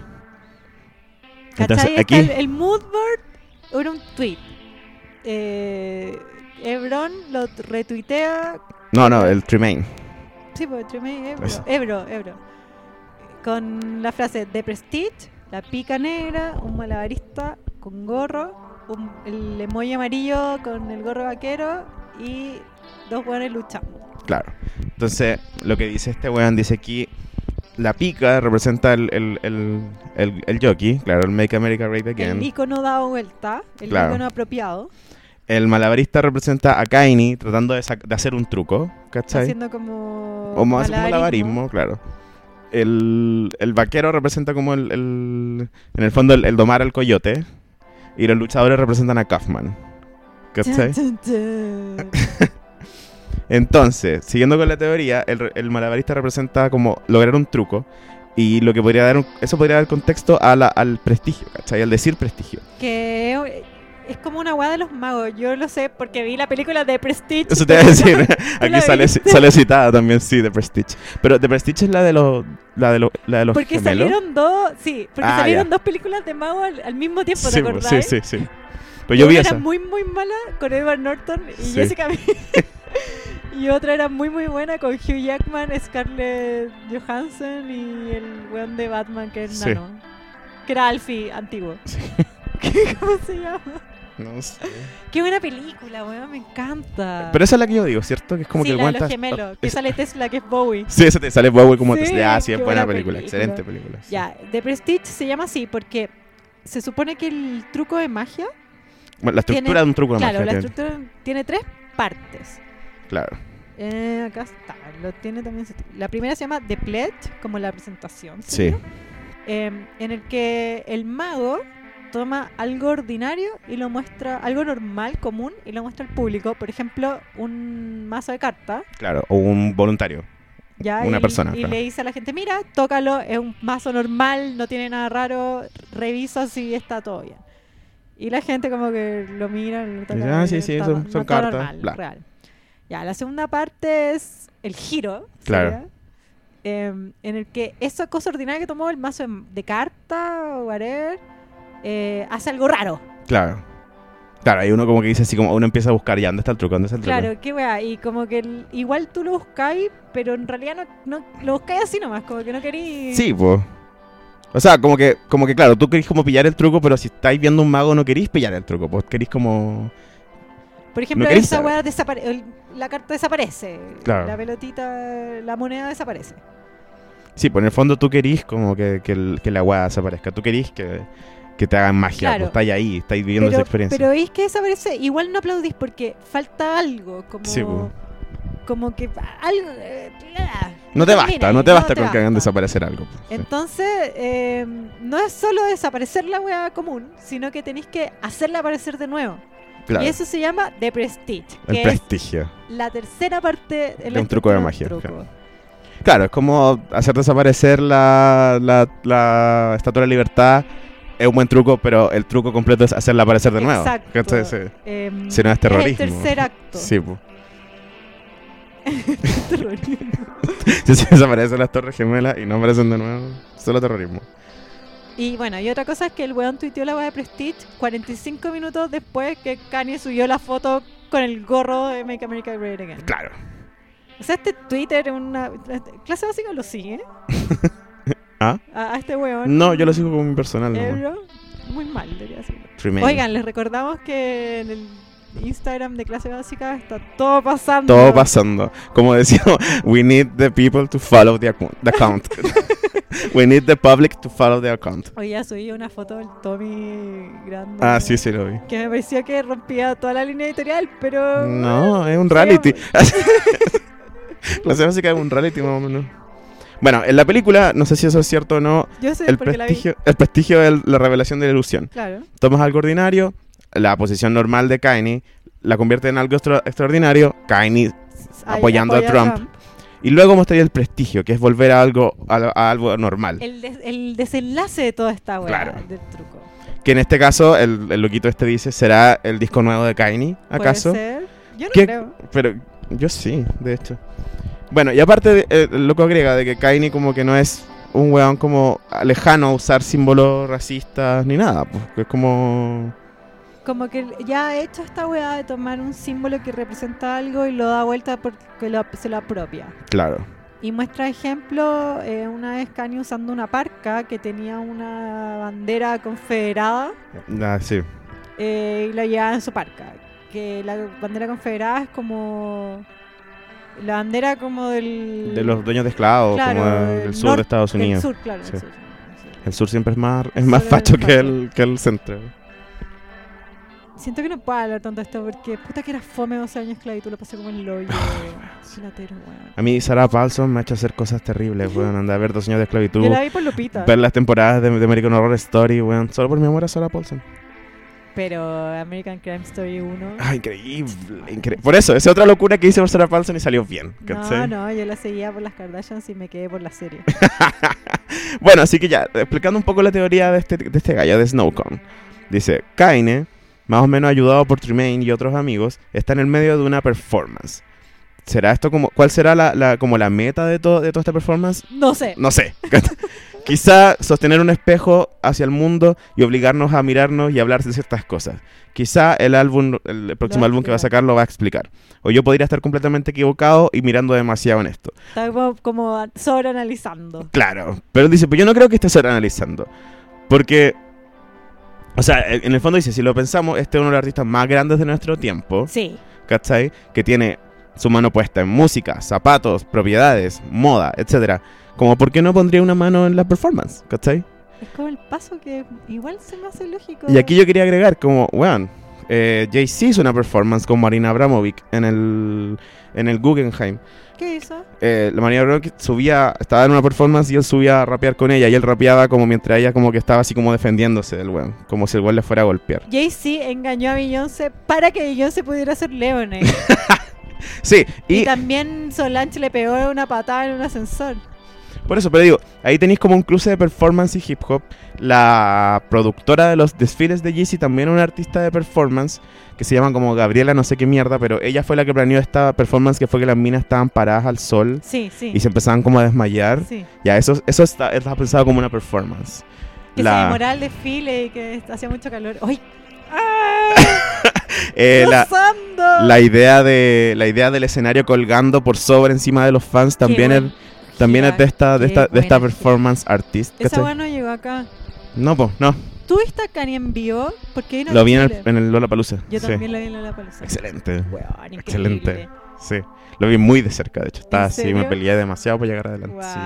Entonces, aquí, el, el mood board era un tweet. Eh, Ebron lo retuitea. no, no, el Tremaine. Sí, pues Tremaine, Ebro. Ebro, Ebro. Con la frase de Prestige, la pica negra, un malabarista con gorro, un- el emoji amarillo con el gorro vaquero y dos buenos luchando. Claro. Entonces, lo que dice este weón, dice aquí, la pica representa el, el, el, el, el jockey, claro, el Make America Great El Again. icono dado vuelta, el Claro. icono apropiado, El malabarista representa a Kaini tratando de, de hacer un truco, ¿cachai? haciendo como. O más malabarismo, claro. El, el vaquero representa como el, el- en el fondo el, el domar al coyote. Y los luchadores representan a Kaufman. ¿Cachai? Entonces, siguiendo con la teoría, el, el malabarista representa como lograr un truco. Y lo que podría dar un- eso podría dar contexto a la- al prestigio, ¿cachai? Al decir prestigio. que es como una weá de los magos. Yo lo sé porque vi la película de Prestige. Eso te voy a decir. (laughs) (laughs) Aquí sale, (laughs) sale citada también, sí, de Prestige. Pero de Prestige es la de los, la de los, la de los Porque gemelos. salieron dos, sí, porque Ah, salieron ya. dos películas de magos al, al mismo tiempo, ¿te sí, acordás? sí, sí, sí. Pero yo vi Una esa. era muy, muy mala con Edward Norton y Sí. Jessica. Y otra era muy, muy buena con Hugh Jackman, Scarlett Johansson y el weón de Batman que es Sí. nano. Que era Alfie antiguo. Sí. (laughs) ¿Cómo se llama? No sé. Qué buena película, weón, me encanta. Pero esa es la que yo digo, ¿cierto? Que es como sí, que la de aguanta. los gemelos, que es- sale Tesla, que es Bowie. Sí, ese te sale Bowie como Sí, te Ah, sí, es buena buena película, película. excelente película. sí. Ya, The Prestige se llama así porque se supone que el truco de magia, Bueno, la estructura Tiene- de un truco de claro, magia. la tiene- estructura tiene tres partes. Claro. Eh, acá está, lo tiene también. La primera se llama The Pledge, como la presentación. Sí. Eh, en el que el mago toma algo ordinario y lo muestra, algo normal, común, y lo muestra al público. Por ejemplo, un mazo de cartas. Claro. O un voluntario. Ya, Una y, persona, Y claro. le dice a la gente, mira, tócalo, es un mazo normal, no tiene nada raro, revisa si está todo bien. Y la gente como que lo mira, lo toca, ah, sí, sí, está son- no- son cartas, normal, real. Ya, la segunda parte es el giro. Claro. em, en el que esa cosa ordinaria que tomó el mazo de, carta o whatever, eh, hace algo raro. Claro. Claro, hay uno como que dice así como uno empieza a buscar ya, ¿dónde está el truco? ¿Dónde está el truco? Claro, qué wea. Y como que el- igual tú lo buscáis, pero en realidad no, no lo buscáis así nomás, como que no queréis. Sí, pues. O sea, como que, como que claro, tú querís como pillar el truco, pero si estáis viendo un mago no querís pillar el truco, pues querís como... Por ejemplo, esa weá desaparece. La carta desaparece. Claro. La pelotita, la moneda desaparece. Sí, pues en el fondo tú querís como que, que, el- que la weá desaparezca. Tú querís que, que te hagan magia. Claro. Pues estáis ahí, estáis viviendo Pero, esa experiencia. pero veis que desaparece, igual no aplaudís porque falta algo. Como, Sí, po. como que algo. eh, no te basta, no te basta con que hagan desaparecer algo. pues. Entonces, eh, no es solo desaparecer la weá común, sino que tenéis que hacerla aparecer de nuevo. Claro, Y eso se llama The Prestige, el que es prestigio. la tercera parte De la un truco de magia, truco. claro. Claro, es como hacer desaparecer la, la, la Estatua de la Libertad. Es un buen truco, pero el truco completo es hacerla aparecer de nuevo. Exacto. Em, Si no es terrorismo. el tercer acto. Sí, pues. (laughs) Terrorismo. (laughs) Si se desaparecen las torres gemelas y no aparecen de nuevo, solo terrorismo. Y bueno, y otra cosa es que el weón tuiteó la weá de Prestige 45 minutos después que Kanye subió la foto con el gorro de Make America Great Again. Claro. O sea, este Twitter es una... Clase básica lo sigue. (laughs) ¿Ah? A, a este weón. No, yo lo sigo como mi personal. Eh, bro, Muy mal, debería. Tremaine. Oigan, les recordamos que en el Instagram de clase básica está todo pasando. Todo pasando. Como decíamos, we need the people to follow the, account. the account. (laughs) we need the public to follow the account. Hoy ya subí una foto del Tommy grande. Ah, sí, sí lo vi. Que me pareció que rompía toda la línea editorial, pero... No, es un reality. (laughs) (laughs) La serie básica es un reality más o menos. Bueno, en la película, no sé si eso es cierto o no, Yo sé el prestigio, el prestigio es la revelación de la ilusión. Claro. Tomas algo ordinario, la posición normal de Kanye, la convierte en algo extra- extraordinario, Kanye, Apoyando a Trump. y luego mostraría el prestigio, que es volver a algo, a, a algo normal. El, des- el desenlace de toda esta weá Claro. del truco. Que en este caso, el, el loquito este dice, ¿será el disco nuevo de Kanye, acaso? ¿Puede ser? Yo no ¿Qué? creo. Pero yo sí, de hecho. Bueno, y aparte, de- eh, el loco agrega de que Kanye como que no es un weón como lejano a usar símbolos racistas ni nada, pues, que es como... Como que ya ha hecho esta weá de tomar un símbolo que representa algo y lo da vuelta porque lo- se lo apropia. Claro. Y muestra ejemplo, eh, una vez Kanye usando una parca que tenía una bandera confederada Ah, sí. eh, y la llevaba en su parca. Que la bandera confederada es como... La bandera como del... De los dueños de esclavos, Claro, como del del sur norte, de Estados Unidos. sur, claro. Sí. del sur. El sur siempre es más, es El más facho que el, que el centro. Siento que no puedo hablar tanto de esto porque puta que era fome 12 años esclavitud, lo pasé como el hoyo. (laughs) Chilatero, weón. A mí Sarah Paulson me ha hecho hacer cosas terribles, weón. Anda a ver dos años de esclavitud. Yo la vi por Lupita. Ver las temporadas de, de American Horror Story, weón. Solo por mi amor a Sarah Paulson. Pero American Crime Story 1. Ah, increíble, increíble. Por eso, esa es otra locura que hice por Sarah Paulson y salió bien. No, no, yo la seguía por las Kardashians y me quedé por la serie. (laughs) Bueno, así que ya, explicando un poco la teoría de este, de este gallo, de Snowcone. Dice, Kaine, más o menos ayudado por Tremaine y otros amigos, está en el medio de una performance. ¿Será esto como, cuál será la, la- como la meta de, todo de toda esta performance? No sé. No sé. (laughs) Quizá sostener un espejo hacia el mundo y obligarnos a mirarnos y hablar de ciertas cosas. Quizá el álbum, el próximo álbum que va a sacar lo va a explicar. O yo podría estar completamente equivocado y mirando demasiado en esto. Está como, como sobreanalizando. Claro, pero dice, pues yo no creo que esté analizando. Porque, o sea, en el fondo dice, si lo pensamos, este es uno de los artistas más grandes de nuestro tiempo, Sí. ¿cachai? Que tiene su mano puesta en música, zapatos, propiedades, moda, etcétera. Como, ¿por qué no pondría una mano en la performance? ¿cachai? Es como el paso que igual se me hace lógico. Y aquí yo quería agregar, como, weón, eh, Jay-Z hizo una performance con Marina Abramovic en el, en el Guggenheim. ¿Qué hizo? Eh, la María Brock subía, estaba en una performance y él subía a rapear con ella y él rapeaba como mientras ella como que estaba así como defendiéndose del weón, como si el weón le fuera a golpear. Jay-Z engañó a Beyoncé para que Beyoncé pudiera ser Leonard. (laughs) Sí, y, y también Solange le pegó una patada en un ascensor. Por eso, pero digo, ahí tenéis como un cruce de performance y hip hop. La productora de los desfiles de Yeezy también una artista de performance que se llama como Gabriela no sé qué mierda, pero ella fue la que planeó esta performance que fue que las minas estaban paradas al sol Sí, sí. y se empezaban como a desmayar. sí. Ya, eso, eso está, está pensado como una performance. Que La- se demoraba el desfile y que hacía mucho calor. ¡Ay! (laughs) Eh, la. La idea de la idea del escenario colgando por sobre encima de los fans también Qué es buen También es de esta, de esta, de esta performance artist. Esa weá no llegó acá. No, pues, no. ¿Tú viste a Kanye en vivo? Porque Lo vi en el, en el Lollapalooza. Yo sí. también la vi en la Palusa. Excelente. Weón, Excelente. Sí. Lo vi muy de cerca, de hecho. Estaba así, me peleé demasiado por llegar adelante. Wow. sí.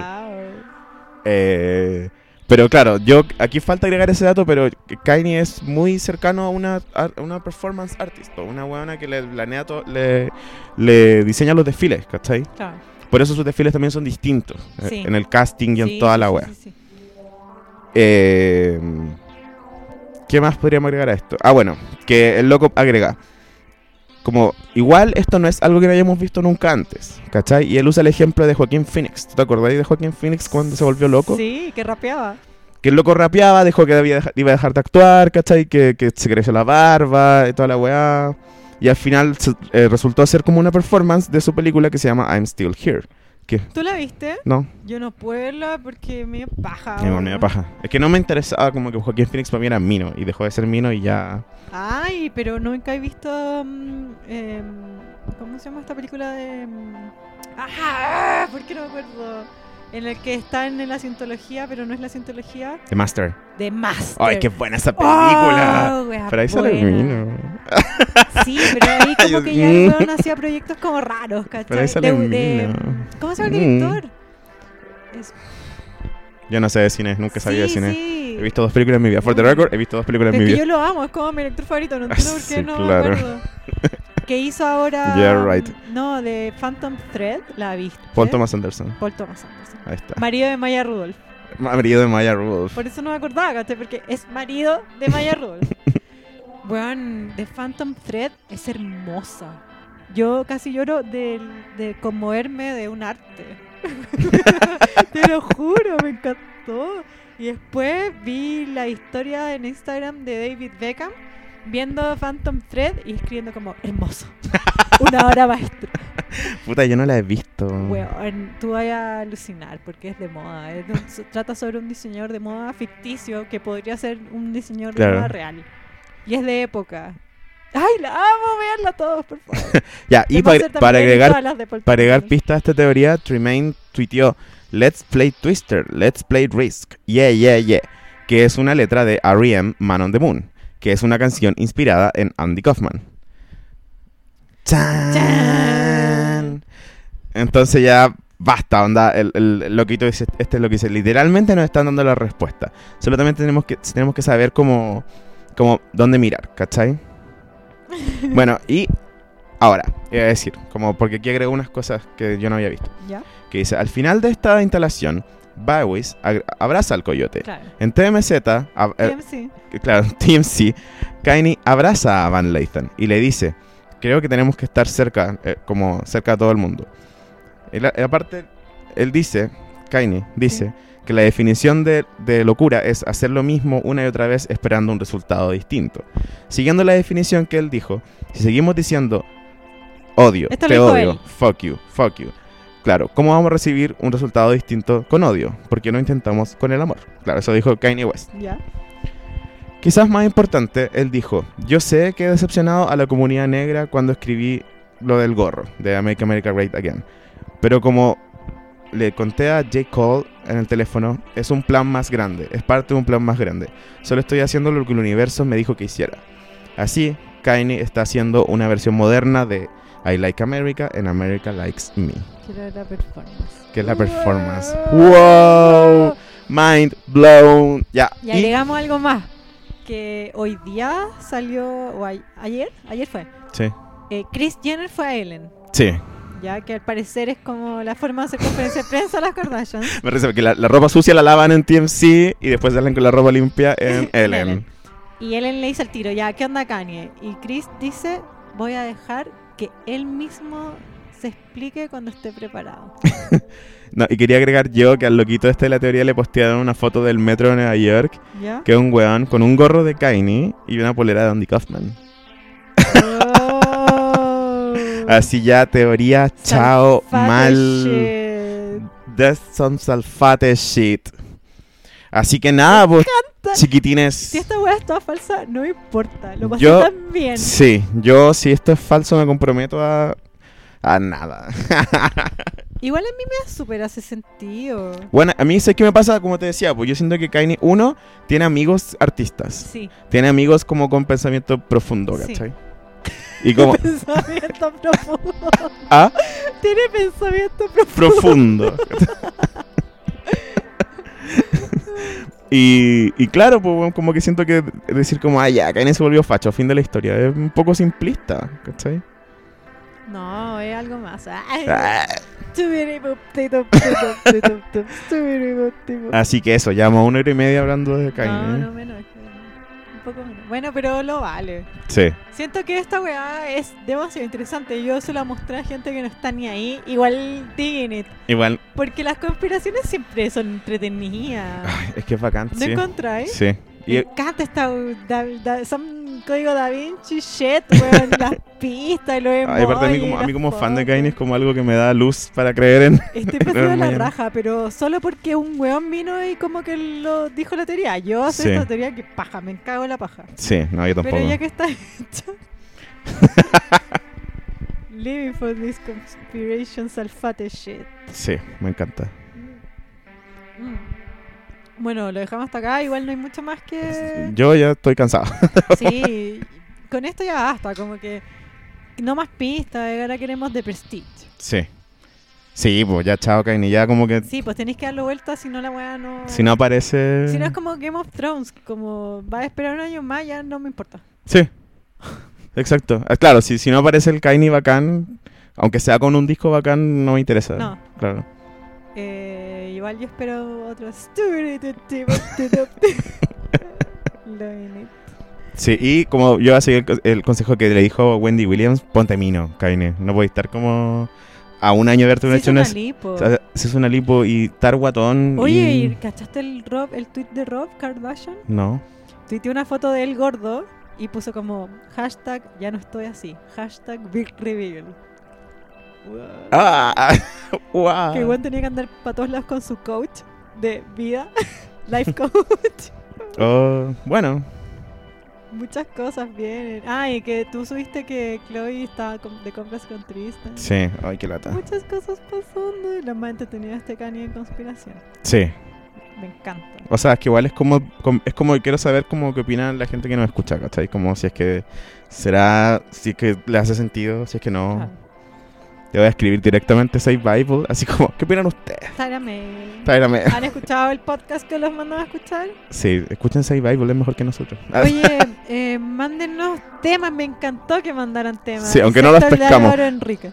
Eh, pero claro, yo aquí falta agregar ese dato, pero Kanye es muy cercano a una, a una performance artist, una buena que le planea le, le diseña los desfiles, ¿cachai? Claro. Por eso sus desfiles también son distintos, eh, Sí. en el casting y en Sí, toda la wea. sí. Eh, ¿Qué más podríamos agregar a esto? Ah, bueno, que el loco agrega. Como, igual esto no es algo que no hayamos visto nunca antes, ¿cachai? Y él usa el ejemplo de Joaquín Phoenix. ¿Tú te acordáis de Joaquín Phoenix cuando se volvió loco? Sí, que rapeaba. Que el loco rapeaba, dijo que debía iba a dejar de actuar, ¿cachai? Que, que se creció la barba y toda la weá. Y al final eh, resultó ser como una performance de su película que se llama I'm Still Here. Que, ¿Tú la viste? no, Yo no puedo verla porque me paja. me weón. me da paja. Es que no me interesaba como que Joaquín Phoenix para mí era Mino y dejó de ser Mino y ya... Ay, pero nunca he visto. mm, em, ¿Cómo se llama esta película de.? mm, ¡Ah! ¿Por qué no me acuerdo? En el que está en la cientología, pero no es la cientología. The Master. De Master. ¡Ay, qué buena esa película! Oh, wea Pero ahí sale buena. Mino. Sí, pero ahí (laughs) como que ya el weón hacía proyectos como raros, ¿cachai? Pero ahí sale De- de-. ¿Cómo se llama el Mm. director? Es- Yo no sé de cine, nunca sabía de cine. sí. He visto dos películas en mi vida. For the record, he visto dos películas en mi que vida. yo lo amo, es como mi lector favorito, no (laughs) entiendo por qué no claro. me acuerdo. (laughs) que hizo ahora. Yeah, right. No, de Phantom Thread, la viste. Paul Thomas Anderson. Paul Thomas Anderson. Ahí está. Marido de Maya Rudolph. Marido de Maya Rudolph. Por eso no me acordaba, ¿cachai? Porque es marido de Maya (laughs) Rudolph. Weón, The Phantom Thread es hermosa. Yo casi lloro de, de conmoverme de un arte. (laughs) Te lo juro, me encantó. Y después vi la historia en Instagram de David Beckham viendo Phantom Thread y escribiendo como hermoso. Una hora (laughs) maestra. Puta, yo no la he visto. Tú vas a alucinar porque es de moda. es de un- se trata sobre un diseñador de moda ficticio que podría ser un diseñador Claro. de moda real. Y es de época. ¡Ay, la amo! Veanla todos, por favor. (laughs) Ya, y para agregar Para agregar pista a esta teoría, Tremaine tuiteó Let's play Twister, let's play Risk, yeah, yeah, yeah, que es una letra de R.E.M. Man on the Moon, que es una canción inspirada en Andy Kaufman. ¡Chan! ¡Chan! Entonces ya basta, onda, el, loquito dice, este es lo que dice, literalmente nos están dando la respuesta. Solo también tenemos que, tenemos que saber cómo, cómo, dónde mirar, ¿cachai? (laughs) bueno, y ahora, iba a decir, como porque aquí agrego unas cosas que yo no había visto. ¿Ya? Que dice, al final de esta instalación, Bowis ag- abraza al coyote. Claro. En TMZ, ab- eh, TMC. (laughs) claro, TMC, Kanye abraza a Van Lathan y le dice, creo que tenemos que estar cerca, eh, como cerca a todo el mundo. Y la- y aparte, él dice, Kanye dice, que la definición de, de locura es hacer lo mismo una y otra vez esperando un resultado distinto. Siguiendo la definición que él dijo, si seguimos diciendo odio, Esto te odio, él. fuck you, fuck you. Claro, ¿cómo vamos a recibir un resultado distinto con odio? ¿Por qué no intentamos con el amor? Claro, eso dijo Kanye West. ¿Ya? Quizás más importante, él dijo, yo sé que he decepcionado a la comunidad negra cuando escribí lo del gorro de Make America Great Again. Pero como le conté a J. Cole en el teléfono, es un plan más grande, es parte de un plan más grande. Solo estoy haciendo lo que el universo me dijo que hiciera. Así, Kanye está haciendo una versión moderna de I Like America and America Likes Me, Quiero ver la performance. que es la performance. ¡Wow! ¡Wow! Mind blown. Ya. Y y- agregamos algo más. Que hoy día salió, o a- ayer, ayer fue. Sí. Eh, Chris Jenner fue a Ellen. Sí. Ya que al parecer es como la forma de hacer conferencia de prensa a las Kardashians. Me parece que la, la ropa sucia la lavan en TMC y después salen con la ropa limpia (laughs) en Ellen. Ellen. Y Ellen le dice al tiro, ya, ¿qué onda Kanye? Y Chris dice, voy a dejar que él mismo se explique cuando esté preparado. (laughs) No, y quería agregar yo que al loquito este de la teoría le postearon una foto del metro de Nueva York, ¿Ya? que es un weón con un gorro de Kanye y una polera de Andy Kaufman. Así ya, teoría, chao, Salfate mal. shit. That's some salfate shit. Así que nada, pues, chiquitines. Si esta weá es toda falsa, no importa. Lo pasé Yo- tan bien. Sí, yo si esto es falso me comprometo a... A nada. (laughs) Igual a mí me súper hace sentido. Bueno, a mí sé qué me pasa, como te decía, pues yo siento que Kanye, uno, tiene amigos artistas. Sí. Tiene amigos como con pensamiento profundo, Sí. Y como... Pensamiento profundo. ah, Tiene pensamiento profundo. profundo. (laughs) y, y claro, pues como que siento que decir como, ah, ya, Kanye se volvió facho, fin de la historia, es un poco simplista, ¿cachai? No, es algo más. Ay. Ah. Así que eso, llevamos una hora y media hablando de Kanye. No, no menos. Poco menos. Bueno, pero lo vale. Sí, Siento que esta weá es demasiado interesante. Yo se la mostré a gente que no está ni ahí. Igual diguen it. igual, Porque las conspiraciones siempre son entretenidas. ay, es que es bacán, ¿No sí. encontráis? Sí. Me Y, encanta esta da, da- son código da Vinci shit, weón, (laughs) las pistas y los ay, aparte a mí emojis, como, a mí como fan de. Kanye es como algo que me da luz para creer en... (laughs) Estoy pasando (laughs) la mañana. raja, pero solo porque un weón vino y como que lo dijo la teoría. Yo sé Sí. esta teoría que paja, me cago en la paja. Sí, no, yo tampoco. Pero ya que está hecho. Living for this conspiration salfate shit. Sí, me encanta. Mm. Bueno, lo dejamos hasta acá. Igual no hay mucho más que. Yo ya estoy cansado. (laughs) Sí, con esto ya basta. Como que no más pistas. Ahora queremos de Prestige. Sí. Sí, pues ya chao Kanye, ya como que Sí, pues tenéis que darlo vuelta. Si no, la weá no. si no aparece... Si no es como Game of Thrones. Como va a esperar un año más, ya no me importa. Sí. Exacto. Ah, Claro, si, si no aparece el Kanye bacán, aunque sea con un disco bacán, no me interesa. No. Claro. Eh, igual yo espero otros. (laughs) Sí, y como yo voy a seguir el, el consejo que le dijo Wendy Williams, ponte mino, Kanye. No podéis estar como a un año de haberte Se hizo hecho una una... lipo. se hizo una lipo y estar guatón Oye, y... ¿y ¿cachaste el Rob, el tweet de Rob Kardashian? No. Tuiteó una foto de él gordo y puso como hashtag ya no estoy así, hashtag big reveal. ¡Ah! (laughs) ¡Wow! Que igual tenía que andar para todos lados con su coach de vida, (laughs) life coach. Oh, bueno, Muchas cosas vienen. Ah, y que tú subiste que Chloe estaba de compras con Tristan. sí. Ay, qué lata. Muchas cosas pasando y la más entretenida este Kanye en conspiración. Sí. Me encanta. O sea, es que igual es como, com- es como que quiero saber cómo qué opina la gente que nos escucha, ¿cachai? Como si es que será, si es que le hace sentido, si es que no. Ah, Te voy a escribir directamente Save Bible, así como, ¿qué opinan ustedes? Tráigame. (laughs) ¿Han escuchado el podcast que los mandaba a escuchar? Sí, escuchen Save Bible, es mejor que nosotros. (laughs) Oye, eh, mándenos temas. Me encantó que mandaran temas. Sí, aunque no los el pescamos. Álvaro Enrique.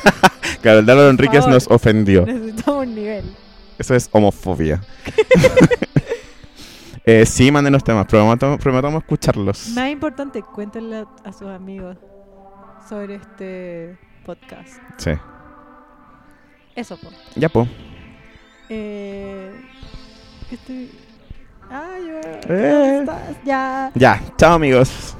(laughs) claro, el Dálvaro Enríquez nos ofendió. Necesitamos un nivel. Eso es homofobia. eh, sí, mándenos temas, prometamos, prometamos escucharlos. Más importante, cuéntenle a sus amigos sobre este podcast. Sí. Eso. Ya, po. Eh, eh. Ya. Ya. Chao, amigos.